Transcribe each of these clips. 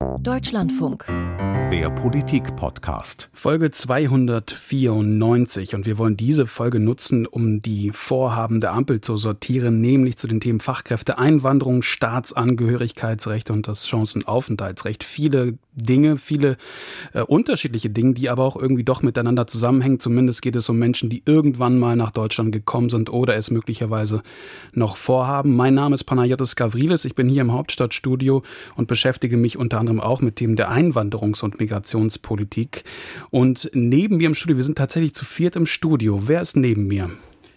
Deutschlandfunk. Der Politik-Podcast. Folge 294 und wir wollen diese Folge nutzen, um die Vorhaben der Ampel zu sortieren, nämlich zu den Themen Fachkräfte, Einwanderung, Staatsangehörigkeitsrecht und das Chancenaufenthaltsrecht. Viele Dinge, viele äh, unterschiedliche Dinge, die aber auch irgendwie doch miteinander zusammenhängen. Zumindest geht es um Menschen, die irgendwann mal nach Deutschland gekommen sind oder es möglicherweise noch vorhaben. Mein Name ist Panayotis Gavrilis. Ich bin hier im Hauptstadtstudio und beschäftige mich unter anderem auch mit Themen der Einwanderungs- und Migrationspolitik. Und neben mir im Studio, wir sind tatsächlich zu viert im Studio. Wer ist neben mir?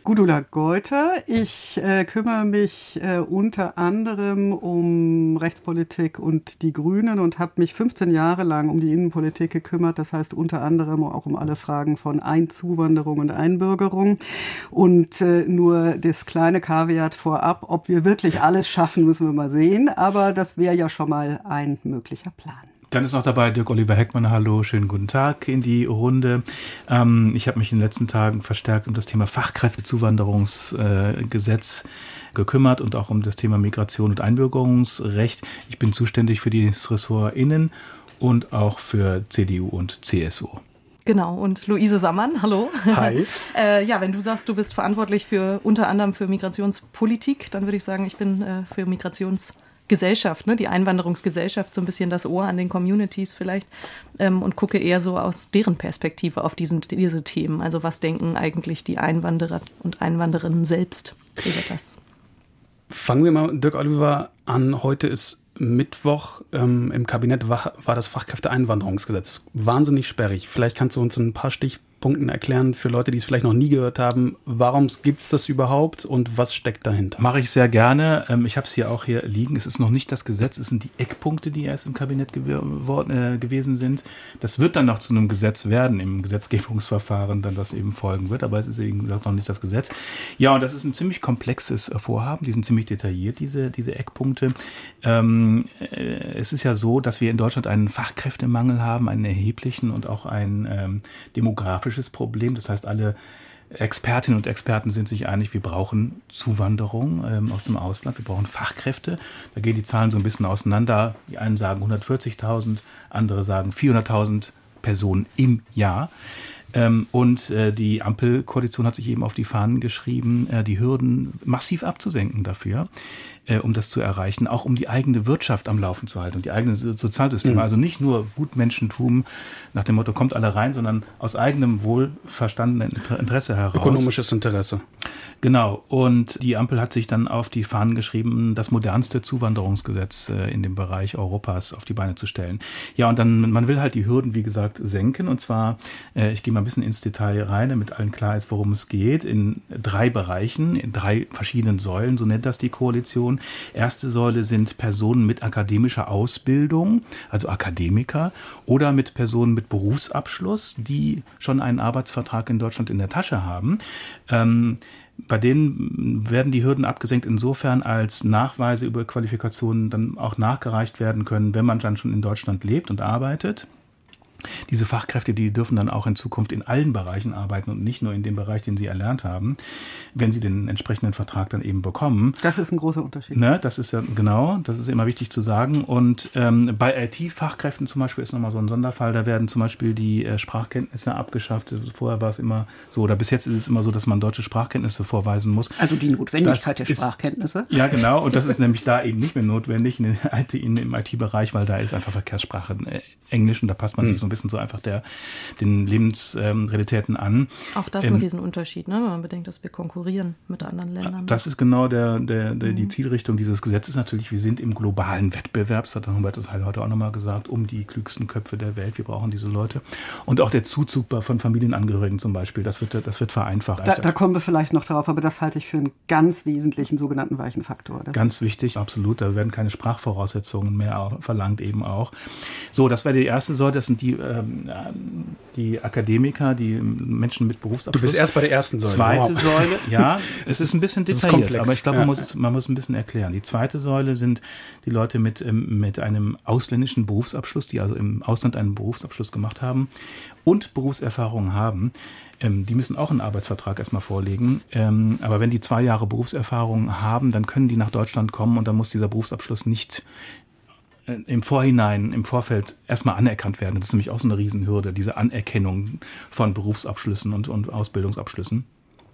Gudula Geuter. Ich äh, kümmere mich äh, unter anderem um Rechtspolitik und die Grünen und habe mich 15 Jahre lang um die Innenpolitik gekümmert. Das heißt unter anderem auch um alle Fragen von Einzuwanderung und Einbürgerung. Und äh, nur das kleine Kaviat vorab, ob wir wirklich alles schaffen, müssen wir mal sehen. Aber das wäre ja schon mal ein möglicher Plan. Dann ist noch dabei Dirk Oliver Heckmann. Hallo, schönen guten Tag in die Runde. Ähm, ich habe mich in den letzten Tagen verstärkt um das Thema Fachkräftezuwanderungsgesetz äh, gekümmert und auch um das Thema Migration und Einbürgerungsrecht. Ich bin zuständig für das Ressort Innen und auch für CDU und CSU. Genau, und Luise Sammann, hallo. Hi. äh, ja, wenn du sagst, du bist verantwortlich für unter anderem für Migrationspolitik, dann würde ich sagen, ich bin äh, für Migrationspolitik Gesellschaft, ne, die Einwanderungsgesellschaft, so ein bisschen das Ohr an den Communities vielleicht ähm, und gucke eher so aus deren Perspektive auf diesen, diese Themen. Also was denken eigentlich die Einwanderer und Einwanderinnen selbst über das? Fangen wir mal, Dirk Oliver, an. Heute ist Mittwoch. Ähm, Im Kabinett war, war das Fachkräfteeinwanderungsgesetz wahnsinnig sperrig. Vielleicht kannst du uns ein paar Stichpunkte Punkten erklären für Leute, die es vielleicht noch nie gehört haben. Warum gibt es das überhaupt und was steckt dahinter? Mache ich sehr gerne. Ähm, ich habe es hier auch hier liegen. Es ist noch nicht das Gesetz, es sind die Eckpunkte, die erst im Kabinett gew äh, gewesen sind. Das wird dann noch zu einem Gesetz werden im Gesetzgebungsverfahren, dann das eben folgen wird. Aber es ist eben gesagt noch nicht das Gesetz. Ja, und das ist ein ziemlich komplexes äh, Vorhaben. Die sind ziemlich detailliert, diese, diese Eckpunkte. Ähm, äh, es ist ja so, dass wir in Deutschland einen Fachkräftemangel haben, einen erheblichen und auch einen ähm, demografischen demografisches Problem. Das heißt, alle Expertinnen und Experten sind sich einig, wir brauchen Zuwanderung ähm, aus dem Ausland, wir brauchen Fachkräfte. Da gehen die Zahlen so ein bisschen auseinander. Die einen sagen 140.000, andere sagen 400.000 Personen im Jahr. Ähm, und äh, die Ampelkoalition hat sich eben auf die Fahnen geschrieben, äh, die Hürden massiv abzusenken dafür äh, um das zu erreichen, auch um die eigene Wirtschaft am Laufen zu halten und die eigenen Sozialsysteme. Mhm. Also nicht nur Gutmenschentum nach dem Motto, kommt alle rein, sondern aus eigenem wohlverstandenen Interesse heraus. Ökonomisches Interesse. Genau. Und die Ampel hat sich dann auf die Fahnen geschrieben, das modernste Zuwanderungsgesetz äh, in dem Bereich Europas auf die Beine zu stellen. Ja, und dann, man will halt die Hürden, wie gesagt, senken. Und zwar, äh, ich gehe mal ein bisschen ins Detail rein, damit allen klar ist, worum es geht, in drei Bereichen, in drei verschiedenen Säulen, so nennt das die Koalition. Erste Säule sind Personen mit akademischer Ausbildung, also Akademiker, oder mit Personen mit Berufsabschluss, die schon einen Arbeitsvertrag in Deutschland in der Tasche haben. Ähm, bei denen werden die Hürden abgesenkt insofern, als Nachweise über Qualifikationen dann auch nachgereicht werden können, wenn man dann schon in Deutschland lebt und arbeitet. Diese Fachkräfte, die dürfen dann auch in Zukunft in allen Bereichen arbeiten und nicht nur in dem Bereich, den sie erlernt haben, wenn sie den entsprechenden Vertrag dann eben bekommen. Das ist ein großer Unterschied. Ne, das ist ja genau, das ist immer wichtig zu sagen. Und ähm, bei IT-Fachkräften zum Beispiel ist nochmal so ein Sonderfall. Da werden zum Beispiel die äh, Sprachkenntnisse abgeschafft. Vorher war es immer so, oder bis jetzt ist es immer so, dass man deutsche Sprachkenntnisse vorweisen muss. Also die Notwendigkeit das der Sprachkenntnisse. ja, genau. Und das ist nämlich da eben nicht mehr notwendig in, IT, in, im IT-Bereich, weil da ist einfach Verkehrssprache äh, Englisch und da passt man hm. sich so ein bisschen so einfach der, den Lebensrealitäten ähm, an. Auch das ähm, ein Riesenunterschied, ne? wenn man bedenkt, dass wir konkurrieren mit anderen Ländern. Das ist genau der, der, der mhm. die Zielrichtung dieses Gesetzes natürlich. Wir sind im globalen Wettbewerb, das hat Hubertus Heil heute auch nochmal gesagt, um die klügsten Köpfe der Welt. Wir brauchen diese Leute. Und auch der Zuzug von Familienangehörigen zum Beispiel, das wird, das wird vereinfacht. Da, da kommen wir vielleicht noch darauf, aber das halte ich für einen ganz wesentlichen sogenannten weichen Faktor. Das ganz wichtig, absolut. Da werden keine Sprachvoraussetzungen mehr verlangt eben auch. So, das wäre die erste Säule, das sind die ähm, die Akademiker, die Menschen mit Berufsabschluss. Du bist erst bei der ersten Säule. Zweite wow. Säule, ja, es ist ein bisschen detailliert, aber ich glaube, man, muss es, man muss ein bisschen erklären. Die zweite Säule sind die Leute mit, ähm, mit einem ausländischen Berufsabschluss, die also im Ausland einen Berufsabschluss gemacht haben und Berufserfahrung haben. Ähm, die müssen auch einen Arbeitsvertrag erstmal vorlegen. Ähm, aber wenn die zwei Jahre Berufserfahrung haben, dann können die nach Deutschland kommen und dann muss dieser Berufsabschluss nicht im Vorhinein, im Vorfeld erstmal anerkannt werden. Das ist nämlich auch so eine Riesenhürde, diese Anerkennung von Berufsabschlüssen und, und Ausbildungsabschlüssen.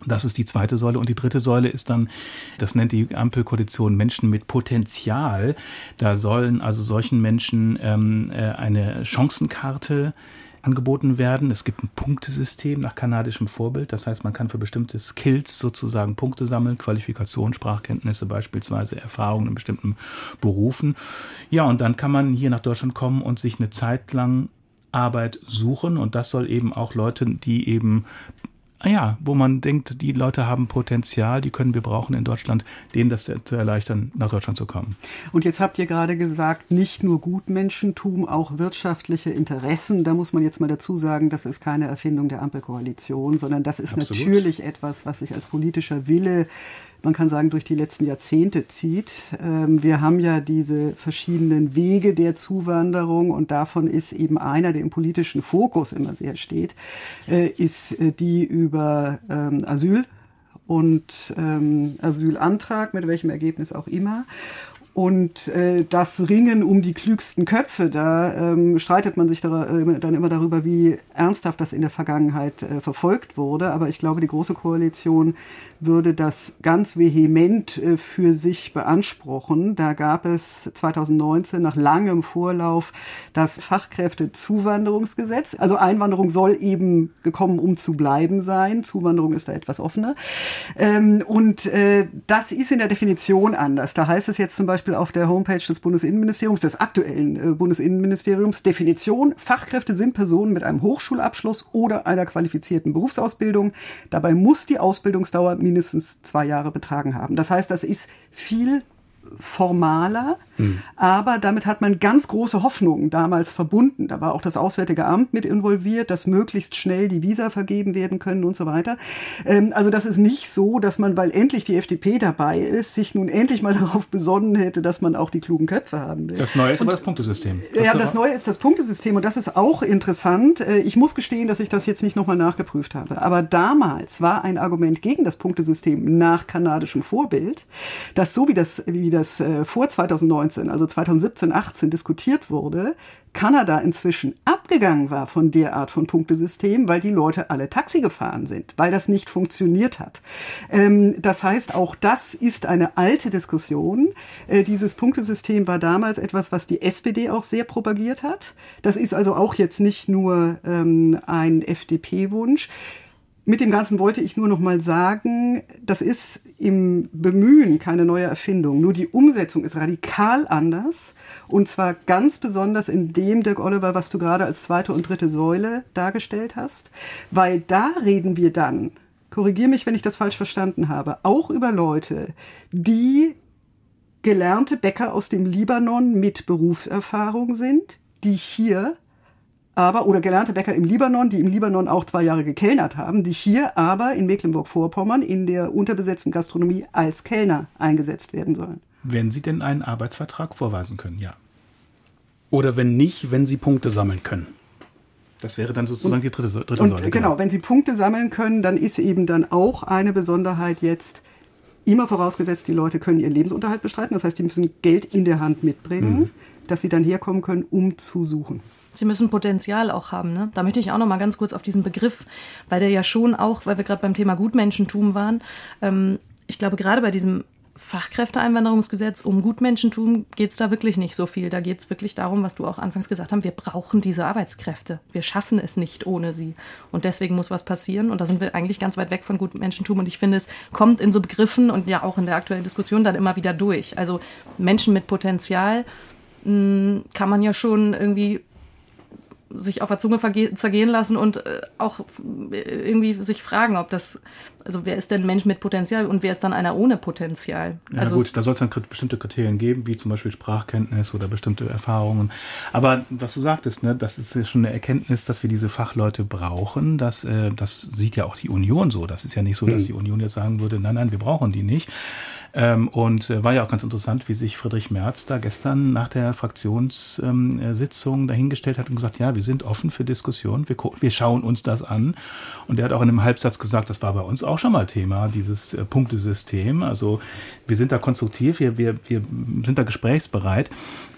Das ist die zweite Säule. Und die dritte Säule ist dann, das nennt die Ampelkoalition Menschen mit Potenzial. Da sollen also solchen Menschen ähm, äh, eine Chancenkarte angeboten werden. Es gibt ein Punktesystem nach kanadischem Vorbild. Das heißt, man kann für bestimmte Skills sozusagen Punkte sammeln, Qualifikation, Sprachkenntnisse beispielsweise, Erfahrungen in bestimmten Berufen. Ja, und dann kann man hier nach Deutschland kommen und sich eine Zeit lang Arbeit suchen und das soll eben auch Leute, die eben ja, wo man denkt, die Leute haben Potenzial, die können wir brauchen in Deutschland, denen das zu erleichtern, nach Deutschland zu kommen. Und jetzt habt ihr gerade gesagt, nicht nur Gutmenschentum, auch wirtschaftliche Interessen. Da muss man jetzt mal dazu sagen, das ist keine Erfindung der Ampelkoalition, sondern das ist Absolut. natürlich etwas, was sich als politischer Wille man kann sagen, durch die letzten Jahrzehnte zieht. Ähm, wir haben ja diese verschiedenen Wege der Zuwanderung und davon ist eben einer, der im politischen Fokus immer sehr steht, äh, ist äh, die über ähm, Asyl und ähm, Asylantrag, mit welchem Ergebnis auch immer. Und äh, das Ringen um die klügsten Köpfe, da ähm, streitet man sich da, äh, dann immer darüber, wie ernsthaft das in der Vergangenheit äh, verfolgt wurde. Aber ich glaube, die Große Koalition würde das ganz vehement äh, für sich beanspruchen. Da gab es 2019 nach langem Vorlauf das Fachkräftezuwanderungsgesetz. Also Einwanderung soll eben gekommen, um zu bleiben sein. Zuwanderung ist da etwas offener. Ähm, und äh, das ist in der Definition anders. Da heißt es jetzt zum Beispiel, Beispiel auf der Homepage des Bundesinnenministeriums, des aktuellen äh, Bundesinnenministeriums, Definition, Fachkräfte sind Personen mit einem Hochschulabschluss oder einer qualifizierten Berufsausbildung. Dabei muss die Ausbildungsdauer mindestens zwei Jahre betragen haben. Das heißt, das ist viel formaler, mhm. aber damit hat man ganz große Hoffnungen damals verbunden. Da war auch das Auswärtige Amt mit involviert, dass möglichst schnell die Visa vergeben werden können und so weiter. Ähm, also das ist nicht so, dass man, weil endlich die FDP dabei ist, sich nun endlich mal darauf besonnen hätte, dass man auch die klugen Köpfe haben will. Das Neue ist und, aber das Punktesystem. Das ja, das Neue ist das Punktesystem und das ist auch interessant. Äh, ich muss gestehen, dass ich das jetzt nicht nochmal nachgeprüft habe. Aber damals war ein Argument gegen das Punktesystem nach kanadischem Vorbild, dass so wie das, wie das das äh, vor 2019, also 2017, 18 diskutiert wurde, Kanada inzwischen abgegangen war von der Art von Punktesystem, weil die Leute alle Taxi gefahren sind, weil das nicht funktioniert hat. Ähm, das heißt, auch das ist eine alte Diskussion. Äh, dieses Punktesystem war damals etwas, was die SPD auch sehr propagiert hat. Das ist also auch jetzt nicht nur ähm, ein FDP-Wunsch. Mit dem Ganzen wollte ich nur noch mal sagen, das ist im Bemühen keine neue Erfindung. Nur die Umsetzung ist radikal anders. Und zwar ganz besonders in dem, Dirk Oliver, was du gerade als zweite und dritte Säule dargestellt hast. Weil da reden wir dann, korrigier mich, wenn ich das falsch verstanden habe, auch über Leute, die gelernte Bäcker aus dem Libanon mit Berufserfahrung sind, die hier aber oder gelernte Bäcker im Libanon, die im Libanon auch zwei Jahre gekellnert haben, die hier aber in Mecklenburg-Vorpommern in der unterbesetzten Gastronomie als Kellner eingesetzt werden sollen. Wenn Sie denn einen Arbeitsvertrag vorweisen können, ja. Oder wenn nicht, wenn Sie Punkte sammeln können. Das wäre dann sozusagen und, die dritte, dritte und, Säule. Genau, wenn Sie Punkte sammeln können, dann ist eben dann auch eine Besonderheit jetzt, immer vorausgesetzt, die Leute können ihren Lebensunterhalt bestreiten. Das heißt, die müssen Geld in der Hand mitbringen, mhm. dass sie dann herkommen können, um zu suchen. Sie müssen Potenzial auch haben. Ne? Da möchte ich auch noch mal ganz kurz auf diesen Begriff, weil der ja schon auch, weil wir gerade beim Thema Gutmenschentum waren, ähm, ich glaube gerade bei diesem Fachkräfteeinwanderungsgesetz um Gutmenschentum geht es da wirklich nicht so viel. Da geht es wirklich darum, was du auch anfangs gesagt hast, wir brauchen diese Arbeitskräfte. Wir schaffen es nicht ohne sie. Und deswegen muss was passieren. Und da sind wir eigentlich ganz weit weg von Gutmenschentum. Und ich finde, es kommt in so Begriffen und ja auch in der aktuellen Diskussion dann immer wieder durch. Also Menschen mit Potenzial mh, hm, kann man ja schon irgendwie sich auf der Zunge zergehen lassen und äh, auch äh, irgendwie sich fragen, ob das, also wer ist denn ein Mensch mit Potenzial und wer ist dann einer ohne Potenzial? Ja also gut, da soll es dann bestimmte Kriterien geben, wie zum Beispiel Sprachkenntnis oder bestimmte Erfahrungen. Aber was du sagtest, ne, das ist ja schon eine Erkenntnis, dass wir diese Fachleute brauchen. Das, äh, das sieht ja auch die Union so. Das ist ja nicht so, dass hm. die Union jetzt sagen würde, nein, nein, wir brauchen die nicht. Ähm, und äh, war ja auch ganz interessant, wie sich Friedrich Merz da gestern nach der Fraktionssitzung dahingestellt hat und gesagt, ja, wir sind offen für Diskussionen, wir, wir schauen uns das an. Und er hat auch in einem Halbsatz gesagt, das war bei uns auch schon mal Thema, dieses äh, Punktesystem. Also wir sind da konstruktiv, wir, wir, wir sind da gesprächsbereit.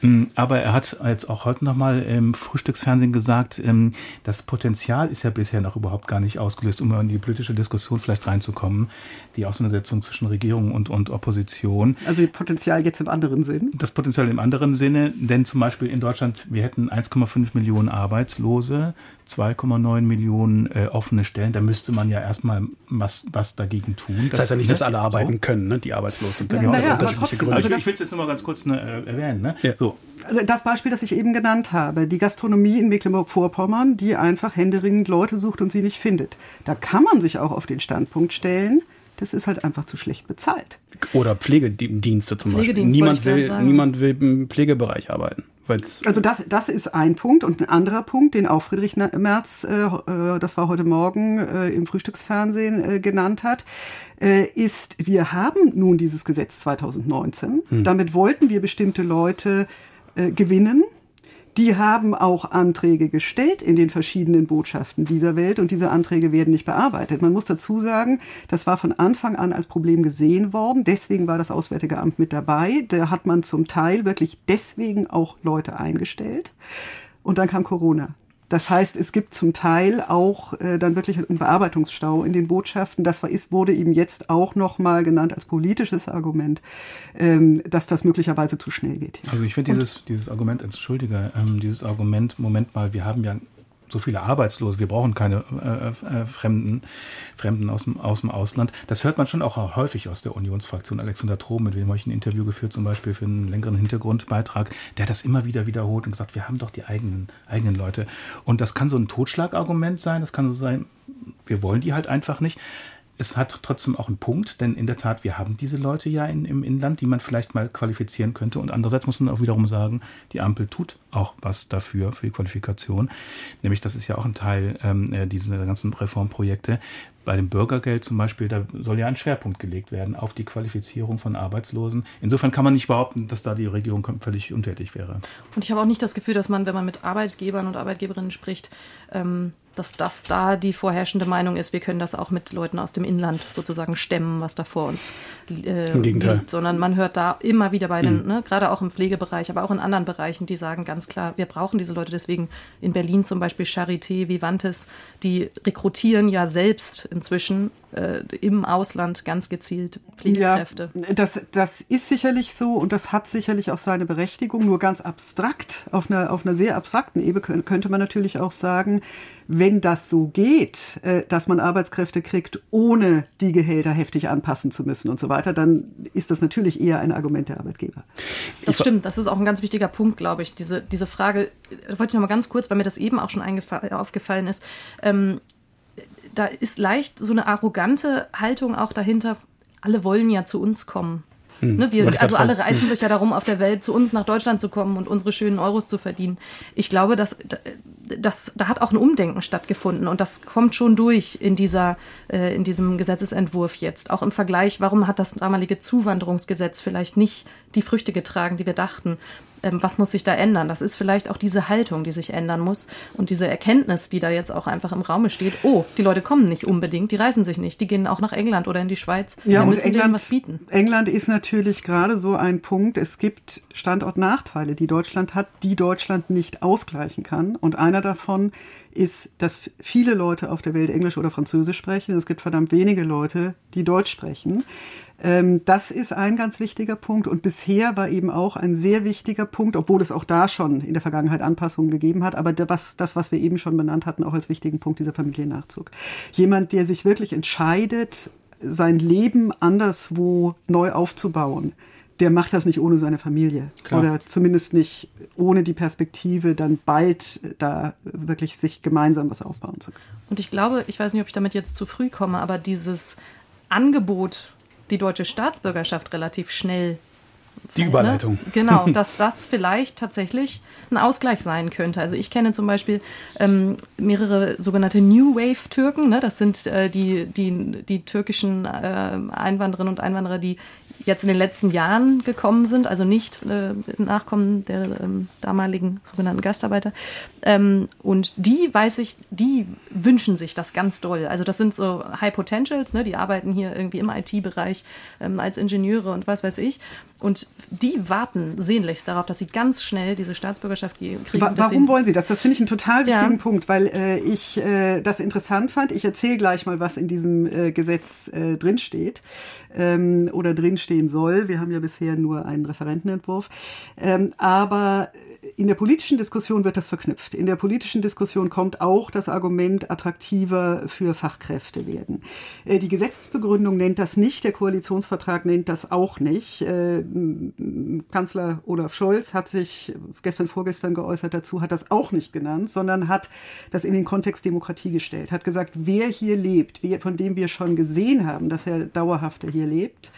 Mm, aber er hat jetzt auch heute nochmal im Frühstücksfernsehen gesagt, ähm, das Potenzial ist ja bisher noch überhaupt gar nicht ausgelöst, um in die politische Diskussion vielleicht reinzukommen. Die Auseinandersetzung zwischen Regierung und, und Opposition. Also Potenzial jetzt im anderen Sinn? Das Potenzial im anderen Sinne, denn zum Beispiel in Deutschland, wir hätten 1,5 Millionen Arbeitslose, 2,9 Millionen äh, offene Stellen. Da müsste man ja erstmal was, was dagegen tun. Das, das heißt ja nicht, ne? dass alle arbeiten so. können, ne? die arbeitslos sind. Da ja, ja, unterschiedliche Gründe. Also ich will es jetzt nur mal ganz kurz ne, äh, erwähnen. Ne? Ja. So. Also das Beispiel, das ich eben genannt habe, die Gastronomie in Mecklenburg-Vorpommern, die einfach händeringend Leute sucht und sie nicht findet. Da kann man sich auch auf den Standpunkt stellen, das ist halt einfach zu schlecht bezahlt. Oder Pflegedienste zum Beispiel. Niemand will, niemand will im Pflegebereich arbeiten. Also das, das ist ein Punkt. Und ein anderer Punkt, den auch Friedrich Merz, äh, äh, das war heute Morgen äh, im Frühstücksfernsehen äh, genannt hat, äh, ist, wir haben nun dieses Gesetz 2019. Hm. Damit wollten wir bestimmte Leute äh, gewinnen die haben auch Anträge gestellt in den verschiedenen Botschaften dieser Welt und diese Anträge werden nicht bearbeitet. Man muss dazu sagen, das war von Anfang an als Problem gesehen worden. Deswegen war das Auswärtige Amt mit dabei. Da hat man zum Teil wirklich deswegen auch Leute eingestellt. Und dann kam Corona. Das heißt, es gibt zum Teil auch äh, dann wirklich einen Bearbeitungsstau in den Botschaften. Das war, ist, wurde eben jetzt auch nochmal genannt als politisches Argument, ähm, dass das möglicherweise zu schnell geht. Also ich finde dieses, dieses Argument, entschuldige, ähm, dieses Argument, Moment mal, wir haben ja so viele Arbeitslose, wir brauchen keine äh, äh, Fremden, Fremden aus dem, aus dem Ausland. Das hört man schon auch häufig aus der Unionsfraktion. Alexander Trom, mit dem habe ich ein Interview geführt, zum Beispiel für einen längeren Hintergrundbeitrag, der hat das immer wieder wiederholt und gesagt, wir haben doch die eigenen, eigenen Leute. Und das kann so ein Totschlagargument sein, das kann so sein, wir wollen die halt einfach nicht es hat trotzdem auch einen Punkt, denn in der Tat, wir haben diese Leute ja in, im Inland, die man vielleicht mal qualifizieren könnte. Und andererseits muss man auch wiederum sagen, die Ampel tut auch was dafür, für die Qualifikation. Nämlich, das ist ja auch ein Teil ähm, äh, dieser ganzen Reformprojekte. Bei dem Bürgergeld zum Beispiel, da soll ja ein Schwerpunkt gelegt werden auf die Qualifizierung von Arbeitslosen. Insofern kann man nicht behaupten, dass da die Regierung völlig untätig wäre. Und ich habe auch nicht das Gefühl, dass man, wenn man mit Arbeitgebern und Arbeitgeberinnen spricht, ähm, dass das da die vorherrschende Meinung ist, wir können das auch mit Leuten aus dem Inland sozusagen stemmen, was da vor uns äh, Im Gegenteil. liegt. Sondern man hört da immer wieder bei den, mhm. ne, gerade auch im Pflegebereich, aber auch in anderen Bereichen, die sagen ganz klar, wir brauchen diese Leute. Deswegen in Berlin zum Beispiel Charité, Vivantes, die rekrutieren ja selbst inzwischen äh, im Ausland ganz gezielt Pflegekräfte. Ja, das, das ist sicherlich so und das hat sicherlich auch seine Berechtigung. Nur ganz abstrakt, auf einer, auf einer sehr abstrakten Ebene könnte man natürlich auch sagen, wenn das so geht, äh, dass man Arbeitskräfte kriegt, ohne die Gehälter heftig anpassen zu müssen und so weiter, dann ist das natürlich eher ein Argument der Arbeitgeber. Das stimmt, das ist auch ein ganz wichtiger Punkt, glaube ich. Diese, diese Frage, wollte ich noch mal ganz kurz, weil mir das eben auch schon aufgefallen ist. Ähm, da ist leicht so eine arrogante Haltung auch dahinter. Alle wollen ja zu uns kommen. Hm. Ne, wir, also alle reißen sich ja darum, auf der Welt zu uns nach Deutschland zu kommen und unsere schönen Euros zu verdienen. Ich glaube, dass, dass da hat auch ein Umdenken stattgefunden und das kommt schon durch in dieser äh, in diesem Gesetzesentwurf jetzt. Auch im Vergleich, warum hat das damalige Zuwanderungsgesetz vielleicht nicht die Früchte getragen, die wir dachten? Ähm, was muss sich da ändern? Das ist vielleicht auch diese Haltung, die sich ändern muss und diese Erkenntnis, die da jetzt auch einfach im Raume steht. Oh, die Leute kommen nicht unbedingt, die reisen sich nicht, die gehen auch nach England oder in die Schweiz. Ja, Wir müssen England, denen was bieten. England ist natürlich gerade so ein Punkt. Es gibt Standortnachteile, die Deutschland hat, die Deutschland nicht ausgleichen kann. Und einer davon ist, dass viele Leute auf der Welt Englisch oder Französisch sprechen. Es gibt verdammt wenige Leute, die Deutsch sprechen. Ähm, das ist ein ganz wichtiger Punkt. Und bisher war eben auch ein sehr wichtiger Punkt, obwohl es auch da schon in der Vergangenheit Anpassungen gegeben hat, aber das, das was wir eben schon benannt hatten, auch als wichtigen Punkt, dieser Familiennachzug. Jemand, der sich wirklich entscheidet, sein Leben anderswo neu aufzubauen, der macht das nicht ohne seine Familie. Klar. Oder zumindest nicht ohne die Perspektive, dann bald da wirklich sich gemeinsam was aufbauen zu können. Und ich glaube, ich weiß nicht, ob ich damit jetzt zu früh komme, aber dieses Angebot die deutsche Staatsbürgerschaft relativ schnell die Überleitung. Ne? Genau, dass das vielleicht tatsächlich ein Ausgleich sein könnte. Also ich kenne zum Beispiel ähm, mehrere sogenannte New Wave-Türken. Ne? Das sind äh, die, die, die türkischen äh, Einwandererinnen und Einwanderer, die jetzt in den letzten Jahren gekommen sind, also nicht äh, Nachkommen der ähm, damaligen sogenannten Gastarbeiter. Ähm, und die, weiß ich, die wünschen sich das ganz doll. Also das sind so High Potentials, ne? die arbeiten hier irgendwie im IT-Bereich ähm, als Ingenieure und was weiß ich. Und die warten sehnlichst darauf, dass sie ganz schnell diese Staatsbürgerschaft kriegen. Warum wollen sie das? Das finde ich einen total wichtigen ja. Punkt, weil äh, ich äh, das interessant fand. Ich erzähle gleich mal, was in diesem äh, Gesetz äh, drinsteht ähm, oder drinstehen soll. Wir haben ja bisher nur einen Referentenentwurf. Ähm, aber in der politischen Diskussion wird das verknüpft. In der politischen Diskussion kommt auch das Argument attraktiver für Fachkräfte werden. Äh, die Gesetzesbegründung nennt das nicht, der Koalitionsvertrag nennt das auch nicht. Äh, Kanzler Olaf Scholz hat sich gestern, vorgestern geäußert dazu, hat das auch nicht genannt, sondern hat das in den Kontext Demokratie gestellt, hat gesagt, wer hier lebt, wer, von dem wir schon gesehen haben, dass er dauerhafter hier lebt,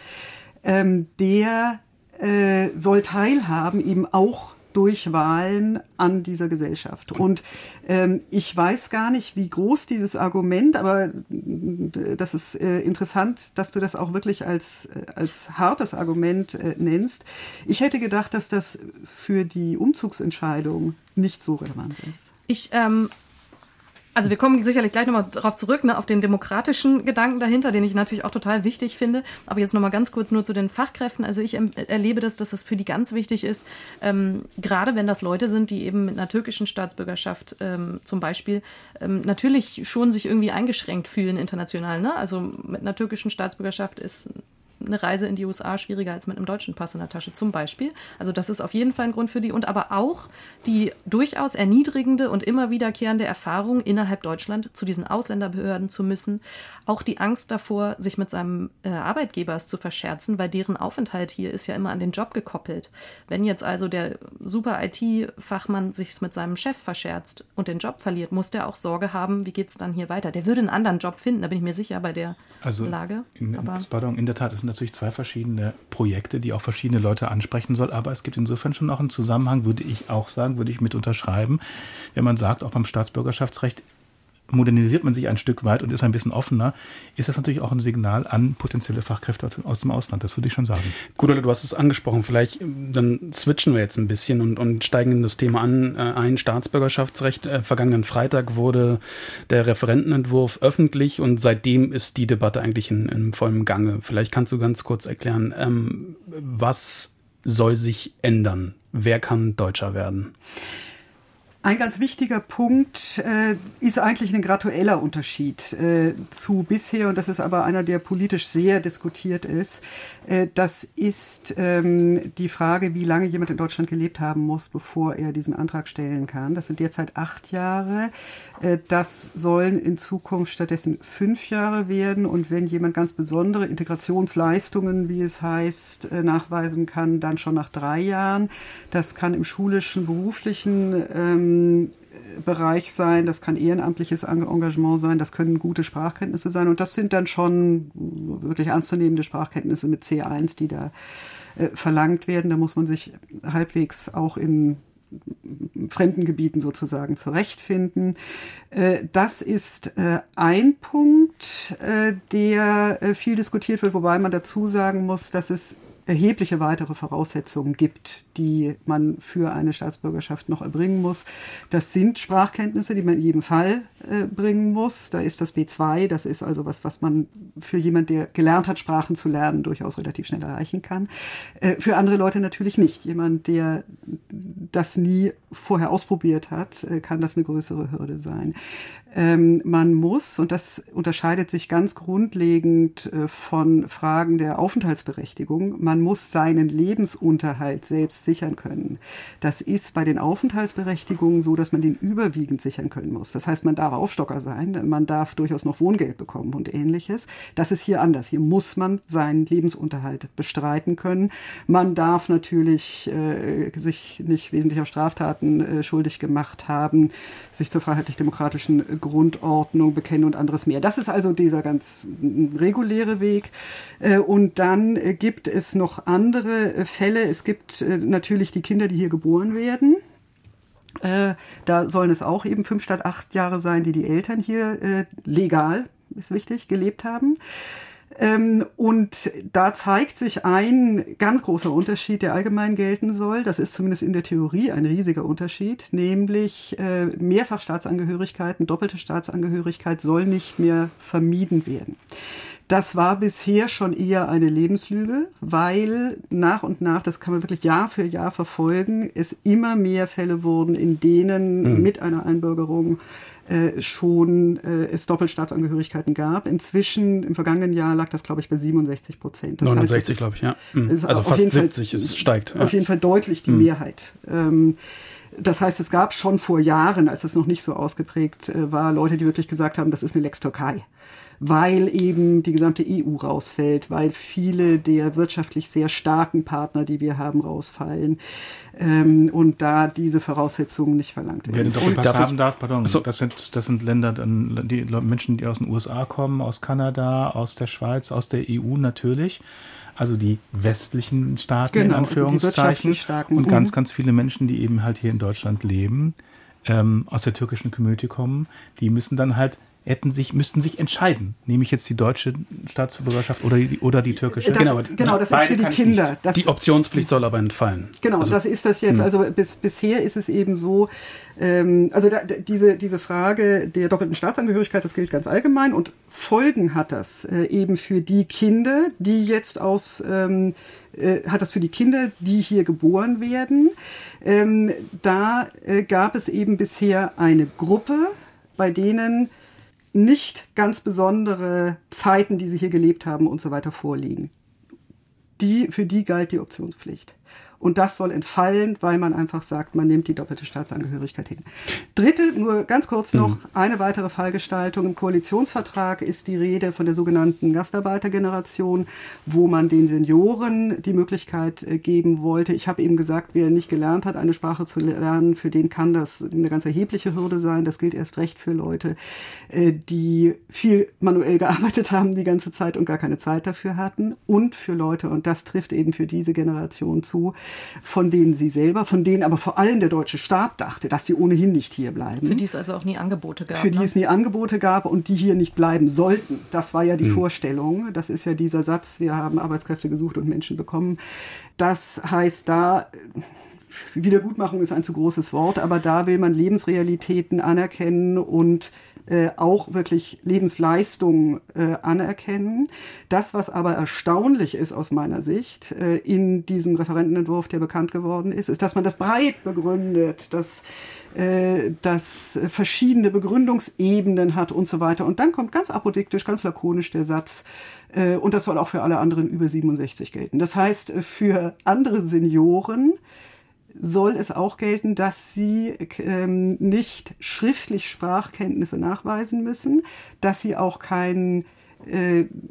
ähm, der äh, soll teilhaben eben auch durch Wahlen an dieser Gesellschaft. Und ähm, ich weiß gar nicht, wie groß dieses Argument, aber äh, das ist äh, interessant, dass du das auch wirklich als, äh, als hartes Argument äh, nennst. Ich hätte gedacht, dass das für die Umzugsentscheidung nicht so relevant ist. Ich ähm, also wir kommen sicherlich gleich nochmal darauf zurück, ne, auf den demokratischen Gedanken dahinter, den ich natürlich auch total wichtig finde. Aber jetzt nochmal ganz kurz nur zu den Fachkräften. Also ich erlebe das, dass das für die ganz wichtig ist, ähm, gerade wenn das Leute sind, die eben mit einer türkischen Staatsbürgerschaft ähm, zum Beispiel ähm, natürlich schon sich irgendwie eingeschränkt fühlen international. Ne? Also mit einer türkischen Staatsbürgerschaft ist eine Reise in die USA schwieriger als mit einem deutschen Pass in der Tasche zum Beispiel. Also das ist auf jeden Fall ein Grund für die und aber auch die durchaus erniedrigende und immer wiederkehrende Erfahrung innerhalb Deutschland zu diesen Ausländerbehörden zu müssen, auch die Angst davor, sich mit seinem äh, Arbeitgeber zu verscherzen, weil deren Aufenthalt hier ist ja immer an den Job gekoppelt. Wenn jetzt also der super IT-Fachmann sich mit seinem Chef verscherzt und den Job verliert, muss der auch Sorge haben, wie geht es dann hier weiter. Der würde einen anderen Job finden, da bin ich mir sicher bei der also Lage. In, pardon, in der Tat, es sind natürlich zwei verschiedene Projekte, die auch verschiedene Leute ansprechen soll, aber es gibt insofern schon noch einen Zusammenhang, würde ich auch sagen, würde ich mit unterschreiben, wenn man sagt, auch beim Staatsbürgerschaftsrecht modernisiert man sich ein Stück weit und ist ein bisschen offener, ist das natürlich auch ein Signal an potenzielle Fachkräfte aus dem Ausland. Das würde ich schon sagen. Gut, du hast es angesprochen. Vielleicht dann switchen wir jetzt ein bisschen und, und steigen in das Thema an. Äh, ein Staatsbürgerschaftsrecht. Äh, vergangenen Freitag wurde der Referentenentwurf öffentlich und seitdem ist die Debatte eigentlich in, in vollem Gange. Vielleicht kannst du ganz kurz erklären, ähm, was soll sich ändern? Wer kann Deutscher werden? Ein ganz wichtiger Punkt äh, ist eigentlich ein gradueller Unterschied äh, zu bisher, und das ist aber einer, der politisch sehr diskutiert ist. Äh, das ist ähm, die Frage, wie lange jemand in Deutschland gelebt haben muss, bevor er diesen Antrag stellen kann. Das sind derzeit acht Jahre. Äh, das sollen in Zukunft stattdessen fünf Jahre werden. Und wenn jemand ganz besondere Integrationsleistungen, wie es heißt, äh, nachweisen kann, dann schon nach drei Jahren. Das kann im schulischen, beruflichen ähm, Bereich sein, das kann ehrenamtliches Engagement sein, das können gute Sprachkenntnisse sein und das sind dann schon wirklich ernstzunehmende Sprachkenntnisse mit C1, die da äh, verlangt werden. Da muss man sich halbwegs auch in fremden Gebieten sozusagen zurechtfinden. Äh, das ist äh, ein Punkt, äh, der viel diskutiert wird, wobei man dazu sagen muss, dass es erhebliche weitere Voraussetzungen gibt, die man für eine Staatsbürgerschaft noch erbringen muss. Das sind Sprachkenntnisse, die man in jedem Fall äh, bringen muss. Da ist das B2, das ist also was, was man für jemand, der gelernt hat, Sprachen zu lernen, durchaus relativ schnell erreichen kann. Äh, für andere Leute natürlich nicht. Jemand, der das nie vorher ausprobiert hat, äh, kann das eine größere Hürde sein. Ähm, man muss, und das unterscheidet sich ganz grundlegend äh, von Fragen der Aufenthaltsberechtigung, man muss seinen Lebensunterhalt selbst sichern können. Das ist bei den Aufenthaltsberechtigungen so, dass man den überwiegend sichern können muss. Das heißt, man darf Aufstocker sein, man darf durchaus noch Wohngeld bekommen und ähnliches. Das ist hier anders. Hier muss man seinen Lebensunterhalt bestreiten können. Man darf natürlich äh, sich nicht wesentlich auf Straftaten äh, schuldig gemacht haben, sich zur freiheitlich-demokratischen Grundordnung bekennen und anderes mehr. Das ist also dieser ganz reguläre Weg. Äh, und dann äh, gibt es noch andere äh, Fälle. Es gibt natürlich die Kinder, die hier geboren werden. Da sollen es auch eben fünf statt acht Jahre sein, die die Eltern hier legal, ist wichtig, gelebt haben. Ähm, und da zeigt sich ein ganz großer Unterschied, der allgemein gelten soll. Das ist zumindest in der Theorie ein riesiger Unterschied, nämlich äh, Mehrfachstaatsangehörigkeiten, doppelte Staatsangehörigkeit soll nicht mehr vermieden werden. Das war bisher schon eher eine Lebenslüge, weil nach und nach, das kann man wirklich Jahr für Jahr verfolgen, es immer mehr Fälle wurden, in denen mhm. mit einer Einbürgerung schon äh, es Doppelstaatsangehörigkeiten gab. Inzwischen, im vergangenen Jahr lag das, glaube ich, bei 67 Prozent. 69, glaube ich, ja. Mhm. Also fast 70, Fall, es steigt. Auf ja. jeden Fall deutlich die mhm. Mehrheit. Ähm, das heißt, es gab schon vor Jahren, als es noch nicht so ausgeprägt äh, war, Leute, die wirklich gesagt haben, das ist eine Lex Türkei weil eben die gesamte EU rausfällt, weil viele der wirtschaftlich sehr starken Partner, die wir haben, rausfallen ähm, und da diese Voraussetzungen nicht verlangt werden. Wer den Doppelpass haben darf, pardon, so. das, sind, das sind Länder, die Menschen, die aus den USA kommen, aus Kanada, aus der Schweiz, aus der EU natürlich also die westlichen Staaten genau, in Anführungszeichen und ganz, mhm. ganz viele Menschen, die eben halt hier in Deutschland leben, ähm, aus der türkischen Community kommen, die müssen dann halt hätten sich, müssten sich entscheiden. Nehme ich jetzt die deutsche Staatsbürgerschaft oder die, oder die türkische? Das, genau, genau, das ist für die Kinder. Das, die Optionspflicht soll aber entfallen. Genau, also, das ist das jetzt. Hm. Also bis, bisher ist es eben so, ähm, also da, diese, diese Frage der doppelten Staatsangehörigkeit, das gilt ganz allgemein und Folgen hat das äh, eben für die Kinder, die jetzt aus ähm, äh, hat das für die Kinder, die hier geboren werden. Ähm, da äh, gab es eben bisher eine Gruppe, bei denen nicht ganz besondere Zeiten, die sie hier gelebt haben und so weiter vorliegen. Die, für die galt die Optionspflicht. Und das soll entfallen, weil man einfach sagt, man nimmt die doppelte Staatsangehörigkeit hin. Dritte, nur ganz kurz noch, mhm. eine weitere Fallgestaltung. Im Koalitionsvertrag ist die Rede von der sogenannten Gastarbeitergeneration, wo man den Senioren die Möglichkeit äh, geben wollte. Ich habe eben gesagt, wer nicht gelernt hat, eine Sprache zu lernen, für den kann das eine ganz erhebliche Hürde sein. Das gilt erst recht für Leute, äh, die viel manuell gearbeitet haben die ganze Zeit und gar keine Zeit dafür hatten. Und für Leute, und das trifft eben für diese Generation zu, von denen sie selber, von denen aber vor allem der deutsche Staat dachte, dass die ohnehin nicht hier bleiben. Für die es also auch nie Angebote gab. Für die ne? es nie Angebote gab und die hier nicht bleiben sollten. Das war ja die mhm. Vorstellung. Das ist ja dieser Satz, wir haben Arbeitskräfte gesucht und Menschen bekommen. Das heißt, da Wiedergutmachung ist ein zu großes Wort, aber da will man Lebensrealitäten anerkennen und äh, auch wirklich Lebensleistungen äh, anerkennen. Das, was aber erstaunlich ist aus meiner Sicht äh, in diesem Referentenentwurf, der bekannt geworden ist, ist, dass man das breit begründet, dass äh, das verschiedene Begründungsebenen hat und so weiter. Und dann kommt ganz apodiktisch, ganz lakonisch der Satz, äh, und das soll auch für alle anderen über 67 gelten. Das heißt, für andere Senioren soll es auch gelten, dass sie ähm, nicht schriftlich Sprachkenntnisse nachweisen müssen, dass sie auch kein äh,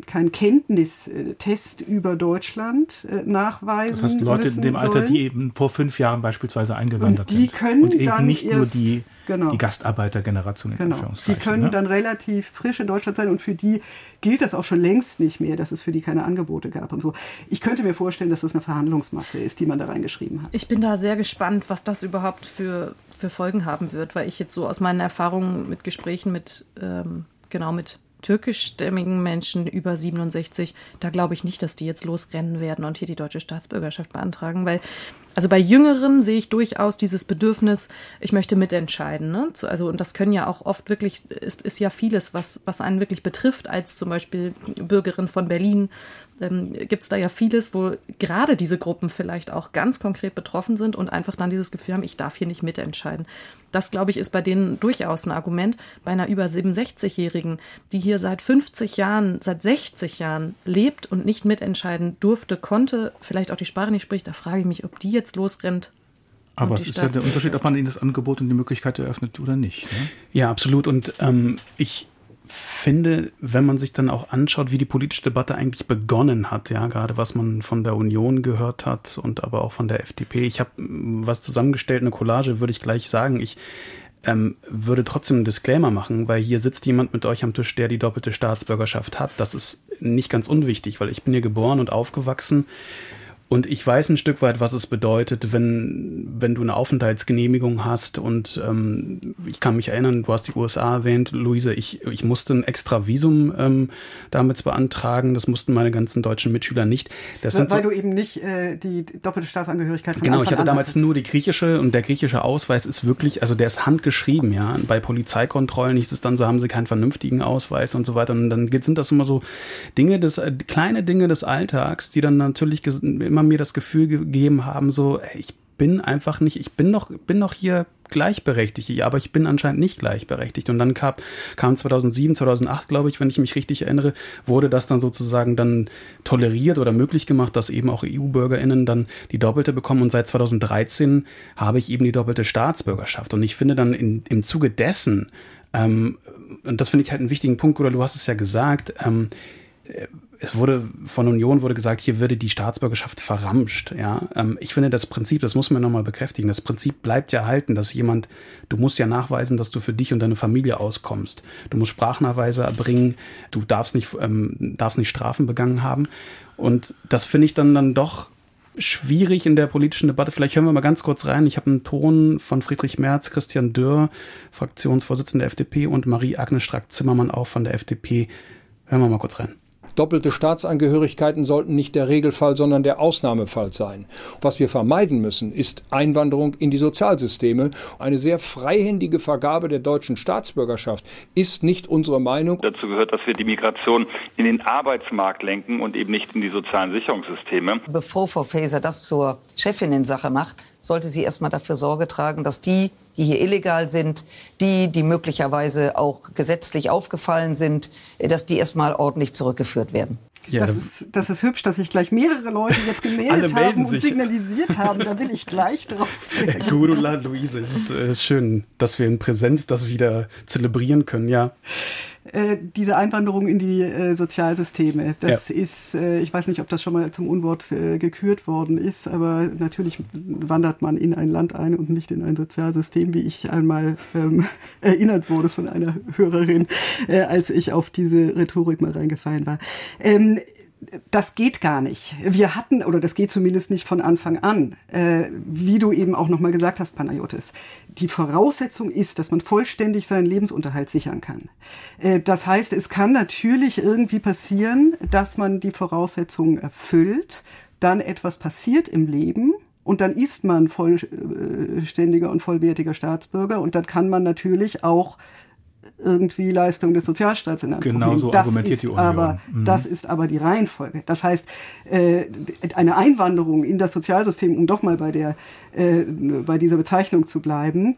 kein Kenntnistest über Deutschland äh, nachweisen. Das heißt, Leute in dem Alter, sollen. die eben vor fünf Jahren beispielsweise eingewandert und die sind. Können und eben dann nicht erst, nur die, genau. die Gastarbeitergeneration in genau. Anführungszeichen. Die können ne? dann relativ frisch in Deutschland sein und für die gilt das auch schon längst nicht mehr, dass es für die keine Angebote gab und so. Ich könnte mir vorstellen, dass das eine Verhandlungsmasse ist, die man da reingeschrieben hat. Ich bin da sehr gespannt, was das überhaupt für, für Folgen haben wird, weil ich jetzt so aus meinen Erfahrungen mit Gesprächen mit, ähm, genau mit türkischstämmigen Menschen über 67, da glaube ich nicht, dass die jetzt losrennen werden und hier die deutsche Staatsbürgerschaft beantragen, weil also bei Jüngeren sehe ich durchaus dieses Bedürfnis, ich möchte mitentscheiden. Ne? Also, und das können ja auch oft wirklich, es ist ja vieles, was, was einen wirklich betrifft, als zum Beispiel Bürgerin von Berlin, ähm, gibt es da ja vieles, wo gerade diese Gruppen vielleicht auch ganz konkret betroffen sind und einfach dann dieses Gefühl haben, ich darf hier nicht mitentscheiden. Das, glaube ich, ist bei denen durchaus ein Argument. Bei einer über 67-Jährigen, die hier seit 50 Jahren, seit 60 Jahren lebt und nicht mitentscheiden durfte, konnte, vielleicht auch die Sprache nicht spricht, da frage ich mich, ob die jetzt losrennt aber es ist ja der Unterschied, ob man ihnen das Angebot und die Möglichkeit eröffnet oder nicht. Ne? Ja, absolut. Und ähm, ich finde, wenn man sich dann auch anschaut, wie die politische Debatte eigentlich begonnen hat, ja, gerade was man von der Union gehört hat und aber auch von der FDP. Ich habe mm, was zusammengestellt, eine Collage, würde ich gleich sagen. Ich ähm, würde trotzdem einen Disclaimer machen, weil hier sitzt jemand mit euch am Tisch, der die doppelte Staatsbürgerschaft hat. Das ist nicht ganz unwichtig, weil ich bin hier geboren und aufgewachsen Und ich weiß ein Stück weit, was es bedeutet, wenn, wenn du eine Aufenthaltsgenehmigung hast. Und ähm, ich kann mich erinnern, du hast die USA erwähnt, Luise, ich, ich musste ein extra Visum ähm, damit beantragen. Das mussten meine ganzen deutschen Mitschüler nicht. Das weil, weil so, du eben nicht äh, die doppelte Staatsangehörigkeit von Genau, Anfang ich hatte damals nur die griechische und der griechische Ausweis ist wirklich, also der ist handgeschrieben, ja. Bei Polizeikontrollen hieß es dann, so haben sie keinen vernünftigen Ausweis und so weiter. Und dann sind das immer so Dinge des, äh, kleine Dinge des Alltags, die dann natürlich immer mir das Gefühl gegeben haben, so, ey, ich bin einfach nicht, ich bin noch, bin noch hier gleichberechtigt, aber ich bin anscheinend nicht gleichberechtigt. Und dann kam, kam 2007, 2008, glaube ich, wenn ich mich richtig erinnere, wurde das dann sozusagen dann toleriert oder möglich gemacht, dass eben auch EU-BürgerInnen dann die doppelte bekommen. Und seit 2013 habe ich eben die doppelte Staatsbürgerschaft. Und ich finde dann in, im Zuge dessen, ähm, und das finde ich halt einen wichtigen Punkt, oder du hast es ja gesagt, ähm, es wurde von Union wurde gesagt, hier würde die Staatsbürgerschaft verramscht. Ja, ähm, ich finde das Prinzip, das muss man nochmal bekräftigen. Das Prinzip bleibt ja erhalten, dass jemand, du musst ja nachweisen, dass du für dich und deine Familie auskommst. Du musst Sprachnachweise erbringen. Du darfst nicht, ähm, darfst nicht Strafen begangen haben. Und das finde ich dann dann doch schwierig in der politischen Debatte. Vielleicht hören wir mal ganz kurz rein. Ich habe einen Ton von Friedrich Merz, Christian Dürr, Fraktionsvorsitzender der FDP und Marie-Agnes Strack-Zimmermann auch von der FDP. Hören wir mal kurz rein. Doppelte Staatsangehörigkeiten sollten nicht der Regelfall, sondern der Ausnahmefall sein. Was wir vermeiden müssen, ist Einwanderung in die Sozialsysteme. Eine sehr freihändige Vergabe der deutschen Staatsbürgerschaft ist nicht unsere Meinung. Dazu gehört, dass wir die Migration in den Arbeitsmarkt lenken und eben nicht in die sozialen Sicherungssysteme. Bevor Frau Faeser das zur Chefinnen-Sache macht, sollte sie erstmal dafür Sorge tragen, dass die, die hier illegal sind, die, die möglicherweise auch gesetzlich aufgefallen sind, dass die erstmal ordentlich zurückgeführt werden. Ja, das, ist, das ist hübsch, dass sich gleich mehrere Leute jetzt gemeldet haben und sich. signalisiert haben. Da will ich gleich drauf. Gudula, Luise, es ist äh, schön, dass wir in Präsenz das wieder zelebrieren können, ja. Äh, diese Einwanderung in die äh, Sozialsysteme, das ja. ist, äh, ich weiß nicht, ob das schon mal zum Unwort äh, gekürt worden ist, aber natürlich wandert man in ein Land ein und nicht in ein Sozialsystem, wie ich einmal ähm, erinnert wurde von einer Hörerin, äh, als ich auf diese Rhetorik mal reingefallen war. Ähm, das geht gar nicht. Wir hatten, oder das geht zumindest nicht von Anfang an, äh, wie du eben auch nochmal gesagt hast, Panayotis. Die Voraussetzung ist, dass man vollständig seinen Lebensunterhalt sichern kann. Äh, das heißt, es kann natürlich irgendwie passieren, dass man die Voraussetzungen erfüllt, dann etwas passiert im Leben, und dann ist man vollständiger und vollwertiger Staatsbürger und dann kann man natürlich auch irgendwie Leistung des Sozialstaats in Anspruch Genau so argumentiert die Union. Aber, mhm. Das ist aber die Reihenfolge. Das heißt, äh, eine Einwanderung in das Sozialsystem, um doch mal bei, der, äh, bei dieser Bezeichnung zu bleiben,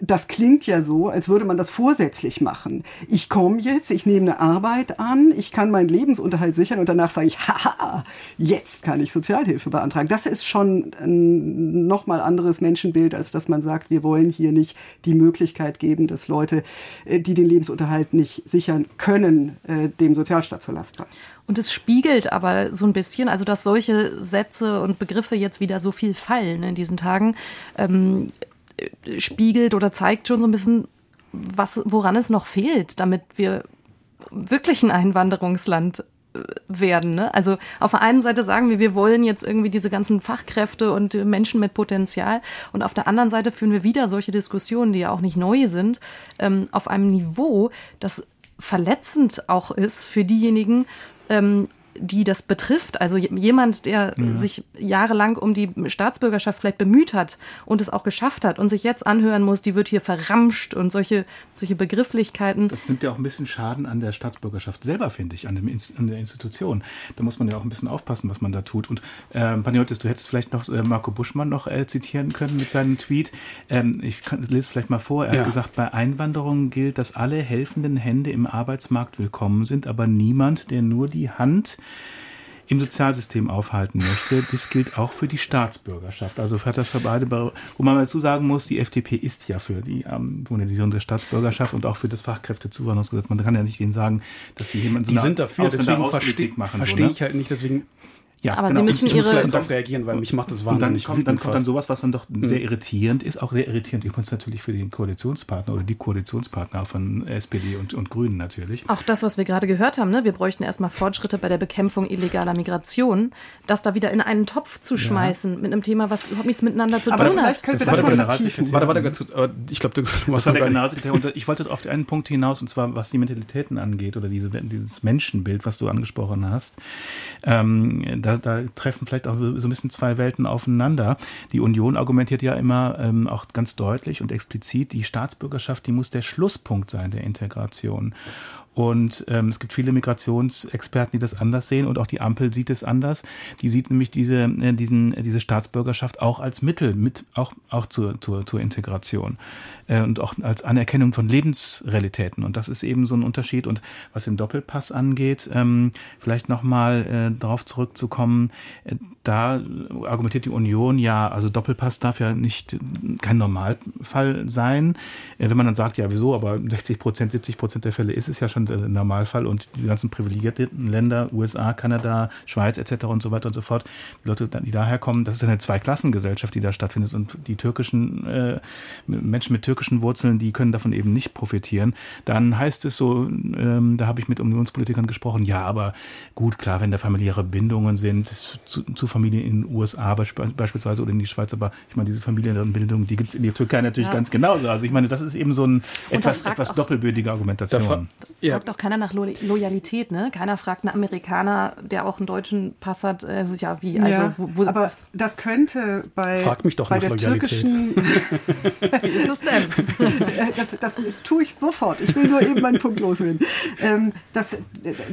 das klingt ja so, als würde man das vorsätzlich machen. Ich komme jetzt, ich nehme eine Arbeit an, ich kann meinen Lebensunterhalt sichern und danach sage ich, haha, jetzt kann ich Sozialhilfe beantragen. Das ist schon ein nochmal anderes Menschenbild, als dass man sagt, wir wollen hier nicht die Möglichkeit geben, dass Leute, äh, die den Lebensunterhalt nicht sichern können, äh, dem Sozialstaat zur Last fallen. Und es spiegelt aber so ein bisschen, also dass solche Sätze und Begriffe jetzt wieder so viel fallen in diesen Tagen. Ähm, spiegelt oder zeigt schon so ein bisschen, was, woran es noch fehlt, damit wir wirklich ein Einwanderungsland äh, werden. Ne? Also auf der einen Seite sagen wir, wir wollen jetzt irgendwie diese ganzen Fachkräfte und Menschen mit Potenzial und auf der anderen Seite führen wir wieder solche Diskussionen, die ja auch nicht neu sind, ähm, auf einem Niveau, das verletzend auch ist für diejenigen, ähm, die das betrifft. Also jemand, der ja. sich jahrelang um die Staatsbürgerschaft vielleicht bemüht hat und es auch geschafft hat und sich jetzt anhören muss, die wird hier verramscht und solche, solche Begrifflichkeiten. Das nimmt ja auch ein bisschen Schaden an der Staatsbürgerschaft selber, finde ich, an, dem, an der Institution. Da muss man ja auch ein bisschen aufpassen, was man da tut. Und äh, Paniotis, du hättest vielleicht noch äh, Marco Buschmann noch äh, zitieren können mit seinem Tweet. Ähm, ich kann, lese vielleicht mal vor. Er ja. hat gesagt, bei Einwanderung gilt, dass alle helfenden Hände im Arbeitsmarkt willkommen sind, aber niemand, der nur die Hand im Sozialsystem aufhalten möchte. Das gilt auch für die Staatsbürgerschaft. Also hat das für beide, wo man dazu sagen muss, die FDP ist ja für die ähm, Modernisierung der Staatsbürgerschaft und auch für das Fachkräftezuwanderungsgesetz. Man kann ja nicht denen sagen, dass sie jemanden so die sind dafür, deswegen verstehe versteh so, ne? ich halt nicht, deswegen Ja, aber genau. Sie müssen ich, ich ihre. muss darauf reagieren, weil mich macht das wahnsinnig und dann kommt, dann kommt dann sowas, was dann doch mhm. sehr irritierend ist, auch sehr irritierend übrigens natürlich für den Koalitionspartner oder die Koalitionspartner von SPD und, und Grünen natürlich. Auch das, was wir gerade gehört haben, ne? wir bräuchten erstmal Fortschritte bei der Bekämpfung illegaler Migration, das da wieder in einen Topf zu schmeißen ja. mit einem Thema, was überhaupt nichts miteinander zu tun hat. Vielleicht könnte das, das mal vertiefen. Warte, warte, ganz kurz, ich glaube, du, du was war der Generalsekretär. ich wollte auf einen Punkt hinaus, und zwar was die Mentalitäten angeht oder diese, dieses Menschenbild, was du angesprochen hast. Ähm, da, da treffen vielleicht auch so ein bisschen zwei Welten aufeinander. Die Union argumentiert ja immer ähm, auch ganz deutlich und explizit, die Staatsbürgerschaft, die muss der Schlusspunkt sein der Integration. Und ähm, es gibt viele Migrationsexperten, die das anders sehen und auch die Ampel sieht es anders. Die sieht nämlich diese, äh, diesen, äh, diese Staatsbürgerschaft auch als Mittel, mit, auch, auch zur, zur, zur Integration äh, und auch als Anerkennung von Lebensrealitäten. Und das ist eben so ein Unterschied. Und was den Doppelpass angeht, ähm, vielleicht nochmal äh, darauf zurückzukommen, äh, da argumentiert die Union ja, also Doppelpass darf ja nicht kein Normalfall sein. Äh, wenn man dann sagt, ja, wieso, aber 60 Prozent, 70 Prozent der Fälle ist es ja schon der Normalfall und die ganzen privilegierten Länder, USA, Kanada, Schweiz etc. und so weiter und so fort, die Leute, die daher kommen, das ist eine Zweiklassengesellschaft, die da stattfindet und die türkischen äh, Menschen mit türkischen Wurzeln, die können davon eben nicht profitieren. Dann heißt es so, ähm, da habe ich mit Unionspolitikern gesprochen, ja, aber gut, klar, wenn da familiäre Bindungen sind zu, zu Familien in den USA beispielsweise oder in die Schweiz, aber ich meine, diese Familienbildung, die gibt es in der Türkei natürlich ja. ganz genauso. Also ich meine, das ist eben so ein etwas, etwas doppelbödige Argumentation. Ja. Fragt auch keiner nach Lo Loyalität, ne? Keiner fragt einen Amerikaner, der auch einen deutschen Pass hat, äh, ja, wie? Also, ja, wo, wo aber das könnte bei, Frag mich doch bei der Loyalität. türkischen. wie ist es denn? das, das tue ich sofort. Ich will nur eben meinen Punkt loswerden. Ähm, das,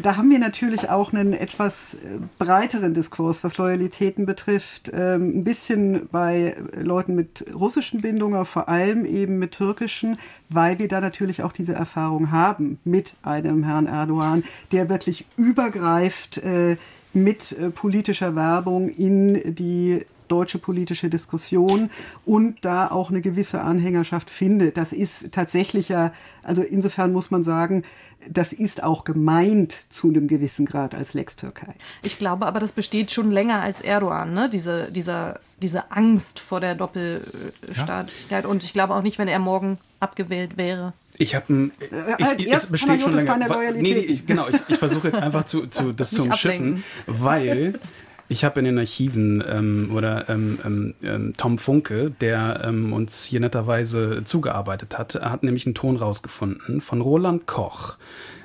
da haben wir natürlich auch einen etwas breiteren Diskurs, was Loyalitäten betrifft. Ähm, ein bisschen bei Leuten mit russischen Bindungen, vor allem eben mit türkischen, weil wir da natürlich auch diese Erfahrung haben mit einem Herrn Erdogan, der wirklich übergreift äh, mit äh, politischer Werbung in die deutsche politische Diskussion und da auch eine gewisse Anhängerschaft findet. Das ist tatsächlich ja, also insofern muss man sagen, das ist auch gemeint zu einem gewissen Grad als Lex Türkei. Ich glaube aber, das besteht schon länger als Erdogan, ne? diese, dieser, diese Angst vor der Doppelstaatlichkeit. Ja. Und ich glaube auch nicht, wenn er morgen abgewählt wäre. Ich habe ein. Äh, ich, es besteht schon länger. Nee, nee, ich, genau, ich, ich versuche jetzt einfach zu, zu, das zu umschiffen, weil ich habe in den Archiven ähm, oder ähm, ähm, ähm, Tom Funke, der ähm, uns hier netterweise zugearbeitet hat, hat nämlich einen Ton rausgefunden von Roland Koch,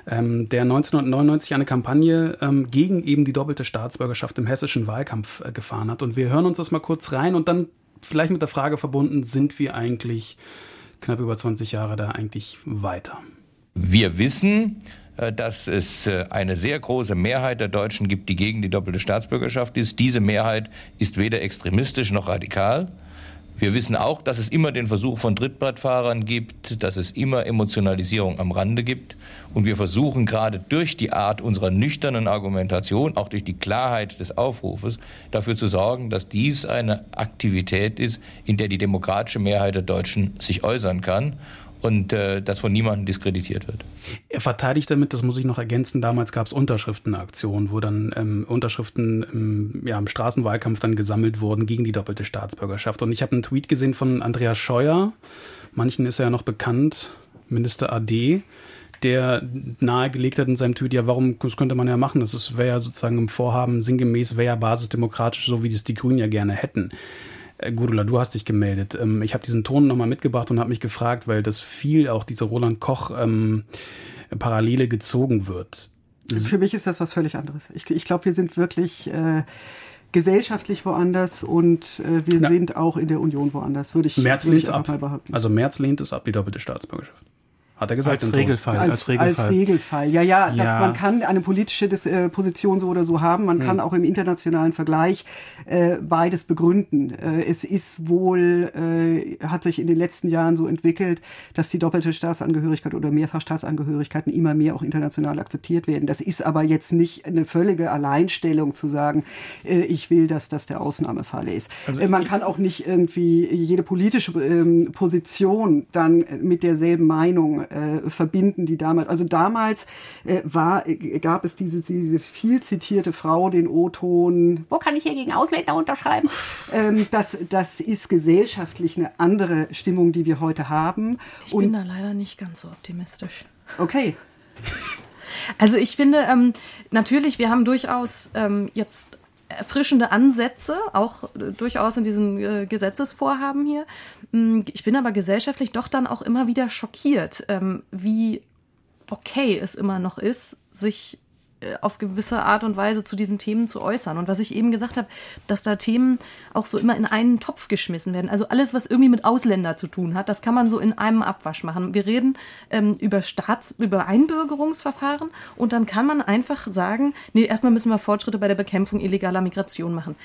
ähm, der 1999 eine Kampagne gegen eben die doppelte Staatsbürgerschaft im hessischen Wahlkampf äh, gefahren hat. Und wir hören uns das mal kurz rein und dann vielleicht mit der Frage verbunden, sind wir eigentlich knapp über 20 Jahre da eigentlich weiter? Wir wissen, dass es äh, eine sehr große Mehrheit der Deutschen gibt, die gegen die doppelte Staatsbürgerschaft ist. Diese Mehrheit ist weder extremistisch noch radikal. Wir wissen auch, dass es immer den Versuch von Trittbrettfahrern gibt, dass es immer Emotionalisierung am Rande gibt. Und wir versuchen gerade durch die Art unserer nüchternen Argumentation, auch durch die Klarheit des Aufrufes, dafür zu sorgen, dass dies eine Aktivität ist, in der die demokratische Mehrheit der Deutschen sich äußern kann und äh, das von niemandem diskreditiert wird. Er verteidigt damit, das muss ich noch ergänzen, damals gab es Unterschriftenaktionen, wo dann ähm, Unterschriften im, ja, im Straßenwahlkampf dann gesammelt wurden gegen die doppelte Staatsbürgerschaft. Und ich habe einen Tweet gesehen von Andreas Scheuer, manchen ist er ja noch bekannt, Minister AD, der nahegelegt hat in seinem Tweet, ja, warum, das könnte man ja machen, das wäre ja sozusagen im Vorhaben sinngemäß, wäre ja basisdemokratisch, so wie das die Grünen ja gerne hätten. Äh, Gudula, du hast dich gemeldet. Ähm, ich habe diesen Ton nochmal mitgebracht und habe mich gefragt, weil das viel auch diese Roland Koch ähm, Parallele gezogen wird. Für mich ist das was völlig anderes. Ich, ich glaube, wir sind wirklich äh, gesellschaftlich woanders und äh, wir ja. sind auch in der Union woanders, würde ich, Merz würd ich ab. mal behaupten. Also Merz lehnt es ab, die doppelte Staatsbürgerschaft. Hat er gesagt, als Regelfall, als, als, Regelfall. Als Regelfall. Ja, ja, ja. Dass man kann eine politische Dis äh, Position so oder so haben. Man hm. kann auch im internationalen Vergleich äh, beides begründen. Äh, es ist wohl, äh, hat sich in den letzten Jahren so entwickelt, dass die doppelte Staatsangehörigkeit oder Mehrfachstaatsangehörigkeiten immer mehr auch international akzeptiert werden. Das ist aber jetzt nicht eine völlige Alleinstellung zu sagen, äh, ich will, dass das der Ausnahmefall ist. Also äh, man kann auch nicht irgendwie jede politische ähm, Position dann mit derselben Meinung äh, verbinden, die damals, also damals äh, war, äh, gab es diese, diese viel zitierte Frau, den O-Ton, wo kann ich hier gegen Ausländer unterschreiben? Ähm, das, das ist gesellschaftlich eine andere Stimmung, die wir heute haben. Ich Und, bin da leider nicht ganz so optimistisch. Okay. Also ich finde, ähm, natürlich, wir haben durchaus ähm, jetzt erfrischende Ansätze, auch äh, durchaus in diesen äh, Gesetzesvorhaben hier. Mm, ich bin aber gesellschaftlich doch dann auch immer wieder schockiert, ähm, wie okay es immer noch ist, sich auf gewisse Art und Weise zu diesen Themen zu äußern. Und was ich eben gesagt habe, dass da Themen auch so immer in einen Topf geschmissen werden. Also alles, was irgendwie mit Ausländer zu tun hat, das kann man so in einem Abwasch machen. Wir reden ähm, über Staats-, über Einbürgerungsverfahren und dann kann man einfach sagen, nee, erstmal müssen wir Fortschritte bei der Bekämpfung illegaler Migration machen.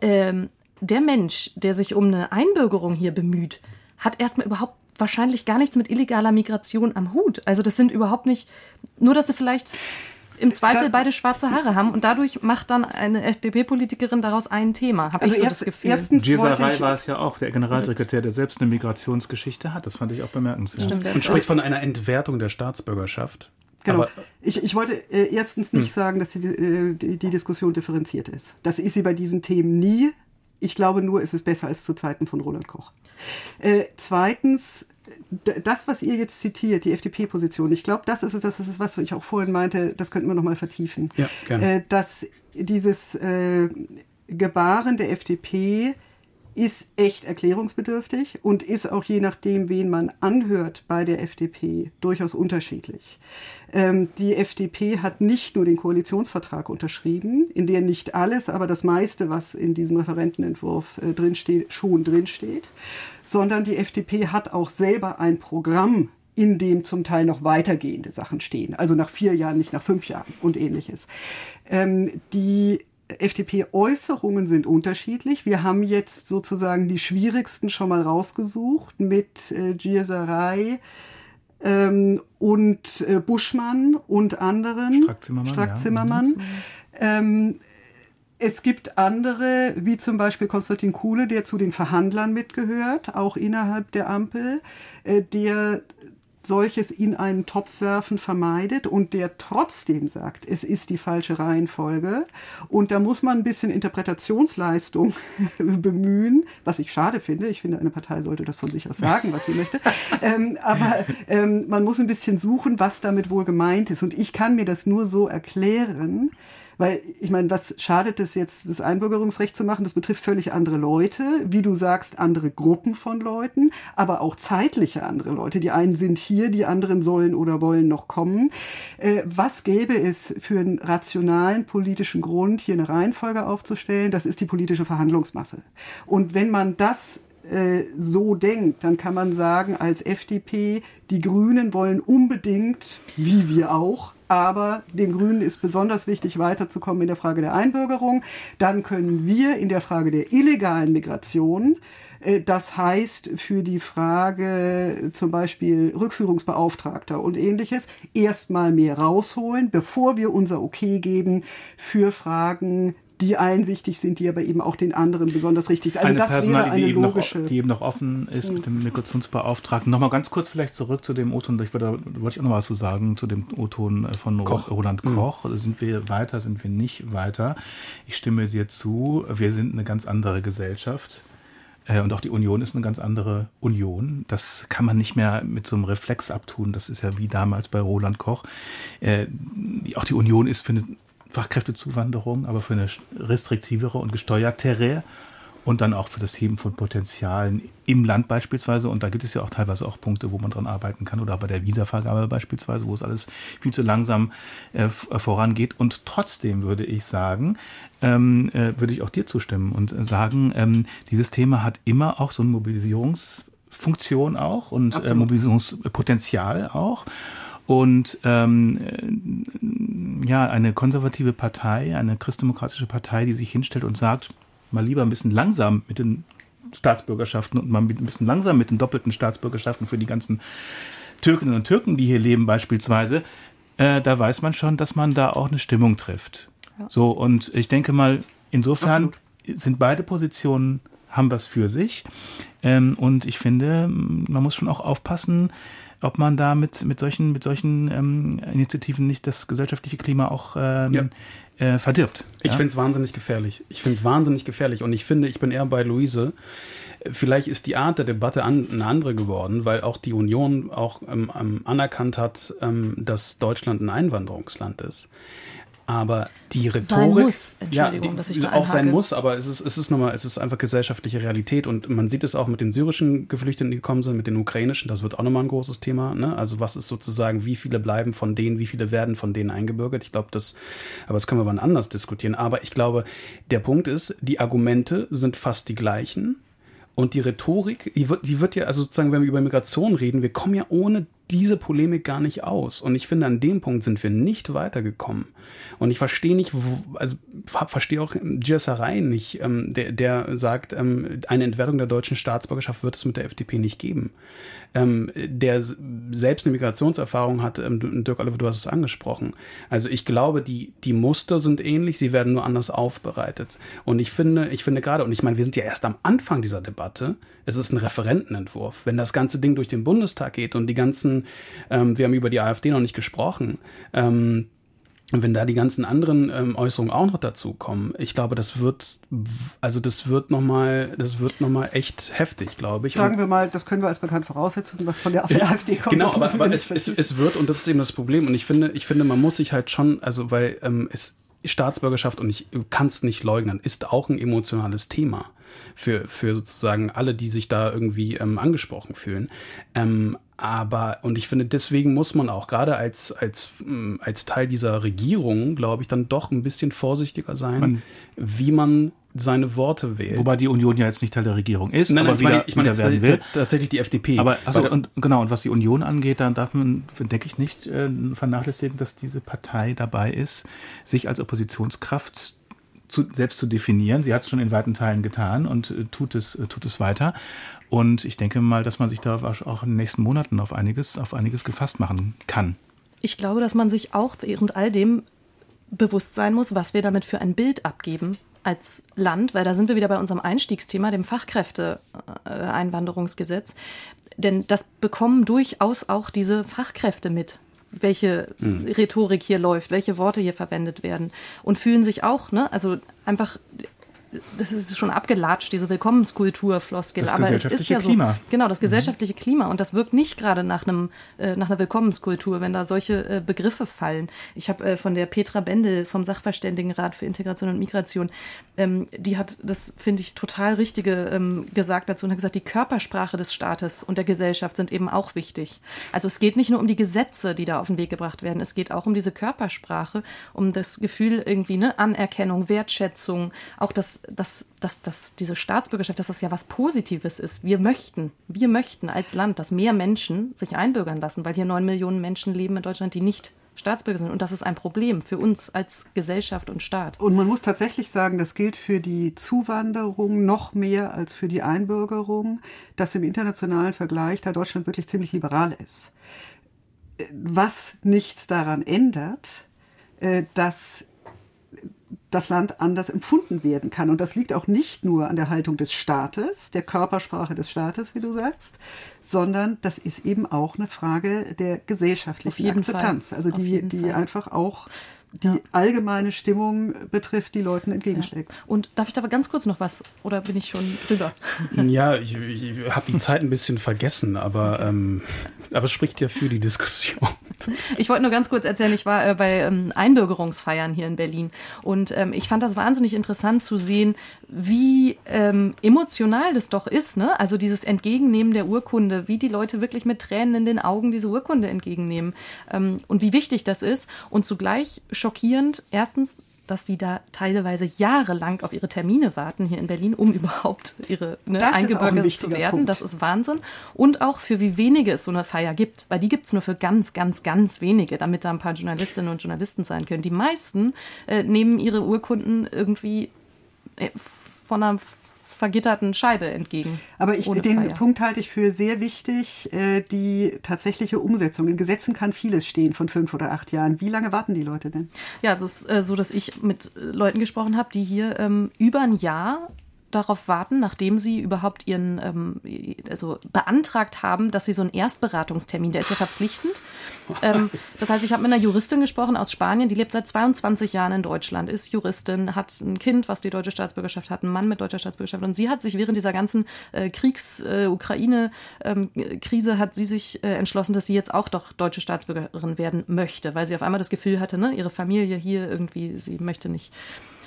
Ähm, der Mensch, der sich um eine Einbürgerung hier bemüht, hat erstmal überhaupt wahrscheinlich gar nichts mit illegaler Migration am Hut. Also das sind überhaupt nicht, nur dass sie vielleicht im Zweifel da, beide schwarze Haare haben und dadurch macht dann eine FDP-Politikerin daraus ein Thema, habe also ich so erst, das Gefühl. Erstens Gieserei war es ja auch, der Generalsekretär, der selbst eine Migrationsgeschichte hat. Das fand ich auch bemerkenswert. Stimmt, und spricht von einer Entwertung der Staatsbürgerschaft. Genau. Aber, ich, ich wollte äh, erstens nicht hm. sagen, dass die, äh, die, die Diskussion differenziert ist. Das ist sie bei diesen Themen nie. Ich glaube nur, es ist besser als zu Zeiten von Roland Koch. Äh, zweitens, das, was ihr jetzt zitiert, die FDP-Position, ich glaube, das ist es, das ist es, was ich auch vorhin meinte, das könnten wir nochmal vertiefen. Ja, gerne. Äh, dass dieses äh, Gebaren der FDP ist echt erklärungsbedürftig und ist auch je nachdem, wen man anhört bei der FDP, durchaus unterschiedlich. Ähm, die FDP hat nicht nur den Koalitionsvertrag unterschrieben, in der nicht alles, aber das meiste, was in diesem Referentenentwurf äh, drinsteht, schon drinsteht, sondern die FDP hat auch selber ein Programm in dem zum Teil noch weitergehende Sachen stehen. Also nach vier Jahren, nicht nach fünf Jahren und ähnliches. Ähm, die FDP-Äußerungen sind unterschiedlich. Wir haben jetzt sozusagen die schwierigsten schon mal rausgesucht mit äh, Gierserei ähm, und äh, Buschmann und anderen. Strack-Zimmermann. Strack-Zimmermann. Ja. Ähm, es gibt andere, wie zum Beispiel Konstantin Kuhle, der zu den Verhandlern mitgehört, auch innerhalb der Ampel, äh, der solches in einen Topf werfen vermeidet und der trotzdem sagt, es ist die falsche Reihenfolge. Und da muss man ein bisschen Interpretationsleistung bemühen, was ich schade finde. Ich finde, eine Partei sollte das von sich aus sagen, was sie möchte. Ähm, aber ähm, man muss ein bisschen suchen, was damit wohl gemeint ist. Und ich kann mir das nur so erklären, weil ich meine, was schadet es jetzt, das Einbürgerungsrecht zu machen? Das betrifft völlig andere Leute, wie du sagst, andere Gruppen von Leuten, aber auch zeitliche andere Leute. Die einen sind hier, die anderen sollen oder wollen noch kommen. Äh, was gäbe es für einen rationalen politischen Grund, hier eine Reihenfolge aufzustellen? Das ist die politische Verhandlungsmasse. Und wenn man das äh, so denkt, dann kann man sagen, als FDP, die Grünen wollen unbedingt, wie wir auch, aber den Grünen ist besonders wichtig, weiterzukommen in der Frage der Einbürgerung. Dann können wir in der Frage der illegalen Migration äh, das heißt, für die Frage zum Beispiel Rückführungsbeauftragter und ähnliches erstmal mehr rausholen, bevor wir unser Okay geben für Fragen die allen wichtig sind, die aber eben auch den anderen besonders richtig sind. Also eine das Personalie, eine die, eben logische noch, die eben noch offen ist mit dem Migrationsbeauftragten. Nochmal ganz kurz vielleicht zurück zu dem O-Ton, da wollte ich auch noch was zu sagen, zu dem O-Ton äh, von Koch. Roland mhm. Koch. Mhm. Sind wir weiter, sind wir nicht weiter? Ich stimme dir zu, wir sind eine ganz andere Gesellschaft. Äh, und auch die Union ist eine ganz andere Union. Das kann man nicht mehr mit so einem Reflex abtun. Das ist ja wie damals bei Roland Koch. Äh, auch die Union ist für eine Fachkräftezuwanderung, aber für eine restriktivere und gesteuertere und dann auch für das Heben von Potenzialen im Land beispielsweise. Und da gibt es ja auch teilweise auch Punkte, wo man dran arbeiten kann oder bei der Visavergabe beispielsweise, wo es alles viel zu langsam äh, äh, vorangeht. Und trotzdem würde ich sagen, ähm, äh, würde ich auch dir zustimmen und sagen, ähm, dieses Thema hat immer auch so eine Mobilisierungsfunktion auch und äh, Mobilisierungspotenzial auch. Und ähm, äh, ja, eine konservative Partei, eine christdemokratische Partei, die sich hinstellt und sagt, mal lieber ein bisschen langsam mit den Staatsbürgerschaften und mal ein bisschen langsam mit den doppelten Staatsbürgerschaften für die ganzen Türkinnen und Türken, die hier leben beispielsweise, äh, da weiß man schon, dass man da auch eine Stimmung trifft. Ja. So, und ich denke mal, insofern Absolut. sind beide Positionen, haben was für sich. Ähm, und ich finde, man muss schon auch aufpassen, ob man da mit, mit solchen, mit solchen ähm, Initiativen nicht das gesellschaftliche Klima auch ähm, ja. äh, verdirbt. Ich ja? finde es wahnsinnig gefährlich. Ich finde es wahnsinnig gefährlich. Und ich finde, ich bin eher bei Luise. Vielleicht ist die Art der Debatte an, eine andere geworden, weil auch die Union auch ähm, anerkannt hat, ähm, dass Deutschland ein Einwanderungsland ist. Aber die Rhetorik. Sein muss. Entschuldigung, ja, die, dass ich da Auch sein muss, aber es ist, es ist nochmal, es ist einfach gesellschaftliche Realität und man sieht es auch mit den syrischen Geflüchteten, die gekommen sind, mit den ukrainischen, das wird auch nochmal ein großes Thema. Ne? Also was ist sozusagen, wie viele bleiben von denen, wie viele werden von denen eingebürgert? Ich glaube, das, aber das können wir wann anders diskutieren. Aber ich glaube, der Punkt ist, die Argumente sind fast die gleichen. Und die Rhetorik, die wird, die wird ja, also sozusagen, wenn wir über Migration reden, wir kommen ja ohne diese Polemik gar nicht aus. Und ich finde, an dem Punkt sind wir nicht weitergekommen. Und ich verstehe nicht, also verstehe auch Giersarei nicht, ähm, der, der sagt, ähm, eine Entwertung der deutschen Staatsbürgerschaft wird es mit der FDP nicht geben. Ähm, der selbst eine Migrationserfahrung hat, ähm, Dirk Oliver, du hast es angesprochen. Also ich glaube, die, die Muster sind ähnlich, sie werden nur anders aufbereitet. Und ich finde, ich finde gerade, und ich meine, wir sind ja erst am Anfang dieser Debatte, es ist ein Referentenentwurf. Wenn das ganze Ding durch den Bundestag geht und die ganzen, ähm, wir haben über die AfD noch nicht gesprochen, ähm, und wenn da die ganzen anderen ähm, Äußerungen auch noch dazu kommen, ich glaube, das wird, also das wird nochmal, das wird noch mal echt heftig, glaube ich. Sagen und wir mal, das können wir als bekannt voraussetzen, was von der, von der AfD kommt. Genau, aber, aber es, es, es, wird, und das ist eben das Problem. Und ich finde, ich finde, man muss sich halt schon, also weil ähm, es Staatsbürgerschaft, und ich kann es nicht leugnen, ist auch ein emotionales Thema für, für sozusagen alle, die sich da irgendwie ähm, angesprochen fühlen. Ähm, aber, und ich finde, deswegen muss man auch gerade als, als, mm, als Teil dieser Regierung, glaube ich, dann doch ein bisschen vorsichtiger sein, man, wie man seine Worte wählt. Wobei die Union ja jetzt nicht Teil der Regierung ist, nein, nein, aber ich meine, ich meine, wieder werden will. Tatsächlich die FDP. Aber also, und, genau, und was die Union angeht, dann darf man, denke ich, nicht äh, vernachlässigen, dass diese Partei dabei ist, sich als Oppositionskraft zu, selbst zu definieren. Sie hat es schon in weiten Teilen getan und äh, tut, es, äh, tut es weiter. Und ich denke mal, dass man sich da auch in den nächsten Monaten auf einiges, auf einiges gefasst machen kann. Ich glaube, dass man sich auch während all dem bewusst sein muss, was wir damit für ein Bild abgeben als Land, weil da sind wir wieder bei unserem Einstiegsthema, dem Fachkräfteeinwanderungsgesetz. Denn das bekommen durchaus auch diese Fachkräfte mit welche mhm. Rhetorik hier läuft, welche Worte hier verwendet werden und fühlen sich auch, ne, also einfach das ist schon abgelatscht, diese Willkommenskultur, Floskel. Das aber es ist ja Klima. so. Genau, das mhm. gesellschaftliche mhm. Klima. Und das wirkt nicht gerade nach einem, äh, nach einer Willkommenskultur, wenn da solche äh, Begriffe fallen. Ich habe äh, von der Petra Bendel vom Sachverständigenrat für Integration und Migration, ähm, die hat das, finde ich, total richtige ähm, gesagt dazu und hat gesagt, die Körpersprache des Staates und der Gesellschaft sind eben auch wichtig. Also es geht nicht nur um die Gesetze, die da auf den Weg gebracht werden, es geht auch um diese Körpersprache, um das Gefühl irgendwie, ne, Anerkennung, Wertschätzung, auch das dass, dass, dass diese Staatsbürgerschaft, dass das ja was Positives ist. Wir möchten, wir möchten als Land, dass mehr Menschen sich einbürgern lassen, weil hier neun Millionen Menschen leben in Deutschland, die nicht Staatsbürger sind. Und das ist ein Problem für uns als Gesellschaft und Staat. Und man muss tatsächlich sagen, das gilt für die Zuwanderung noch mehr als für die Einbürgerung, dass im internationalen Vergleich da Deutschland wirklich ziemlich liberal ist. Was nichts daran ändert, äh, dass das Land anders empfunden werden kann. Und das liegt auch nicht nur an der Haltung des Staates, der Körpersprache des Staates, wie du sagst, sondern das ist eben auch eine Frage der gesellschaftlichen Akzeptanz. Fall. Also die, die einfach auch die ja. allgemeine Stimmung betrifft, die Leuten entgegenschlägt. Ja. Und darf ich da ganz kurz noch was? Oder bin ich schon drüber? Ja, ich, ich habe die Zeit ein bisschen vergessen, aber, ähm, aber es spricht ja für die Diskussion. Ich wollte nur ganz kurz erzählen, ich war äh, bei ähm, Einbürgerungsfeiern hier in Berlin und ähm, ich fand das wahnsinnig interessant zu sehen, wie ähm, emotional das doch ist. Ne? Also dieses Entgegennehmen der Urkunde, wie die Leute wirklich mit Tränen in den Augen diese Urkunde entgegennehmen ähm, und wie wichtig das ist und zugleich schockierend. Erstens, dass die da teilweise jahrelang auf ihre Termine warten hier in Berlin, um überhaupt ihre ne, eingebürgert zu werden. Punkt. Das ist Wahnsinn. Und auch für wie wenige es so eine Feier gibt, weil die gibt es nur für ganz, ganz, ganz wenige, damit da ein paar Journalistinnen und Journalisten sein können. Die meisten äh, nehmen ihre Urkunden irgendwie äh, von einer vergitterten Scheibe entgegen. Aber ich, den Feier. Punkt halte ich für sehr wichtig, äh, die tatsächliche Umsetzung. In Gesetzen kann vieles stehen von fünf oder acht Jahren. Wie lange warten die Leute denn? Ja, es ist äh, so, dass ich mit Leuten gesprochen habe, die hier ähm, über ein Jahr darauf warten, nachdem sie überhaupt ihren, ähm, also beantragt haben, dass sie so einen Erstberatungstermin, der ist ja verpflichtend. Ähm, das heißt, ich habe mit einer Juristin gesprochen aus Spanien, die lebt seit 22 Jahren in Deutschland, ist Juristin, hat ein Kind, was die deutsche Staatsbürgerschaft hat, einen Mann mit deutscher Staatsbürgerschaft. Und sie hat sich während dieser ganzen äh, Kriegs-Ukraine-Krise ähm, hat sie sich äh, entschlossen, dass sie jetzt auch doch deutsche Staatsbürgerin werden möchte, weil sie auf einmal das Gefühl hatte, ne, ihre Familie hier irgendwie, sie möchte nicht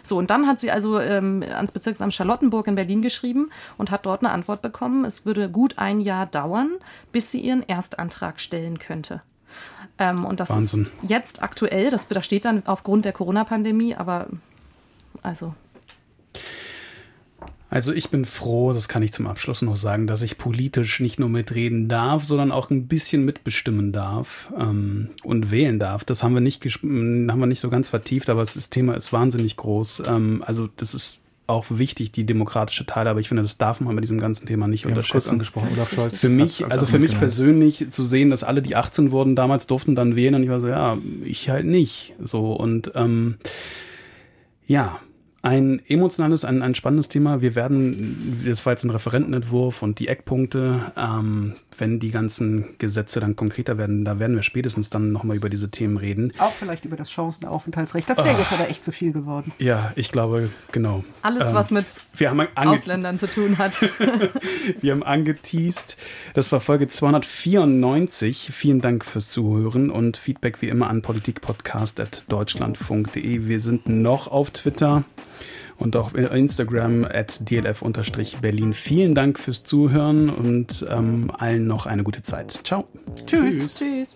so, und dann hat sie also ähm, ans Bezirksamt Charlottenburg in Berlin geschrieben und hat dort eine Antwort bekommen. Es würde gut ein Jahr dauern, bis sie ihren Erstantrag stellen könnte. Ähm, und das Wahnsinn. ist jetzt aktuell, das, das steht dann aufgrund der Corona-Pandemie, aber also also ich bin froh, das kann ich zum Abschluss noch sagen, dass ich politisch nicht nur mitreden darf, sondern auch ein bisschen mitbestimmen darf ähm, und wählen darf. Das haben wir nicht haben wir nicht so ganz vertieft, aber das Thema ist wahnsinnig groß. Ähm, also das ist auch wichtig, die demokratische Teilhabe. Ich finde, das darf man bei diesem ganzen Thema nicht wir unterschätzen. Kurz angesprochen, Olaf Scholz. Für mich, als, als also für mich persönlich zu sehen, dass alle, die 18 wurden, damals durften dann wählen und ich war so, ja, ich halt nicht. So und ähm, ja, ein emotionales, ein, ein spannendes Thema. Wir werden, das war jetzt ein Referentenentwurf und die Eckpunkte, ähm, wenn die ganzen Gesetze dann konkreter werden, da werden wir spätestens dann nochmal über diese Themen reden. Auch vielleicht über das Chancenaufenthaltsrecht. Das wäre oh. jetzt aber echt zu viel geworden. Ja, ich glaube, genau. Alles, ähm, was mit Ausländern zu tun hat. wir haben angeteased. Das war Folge 294. Vielen Dank fürs Zuhören und Feedback wie immer an politikpodcast.deutschlandfunk.de. Wir sind noch auf Twitter und auch Instagram at dlf-berlin. Vielen Dank fürs Zuhören und ähm, allen noch eine gute Zeit. Ciao. Tschüss. Tschüss.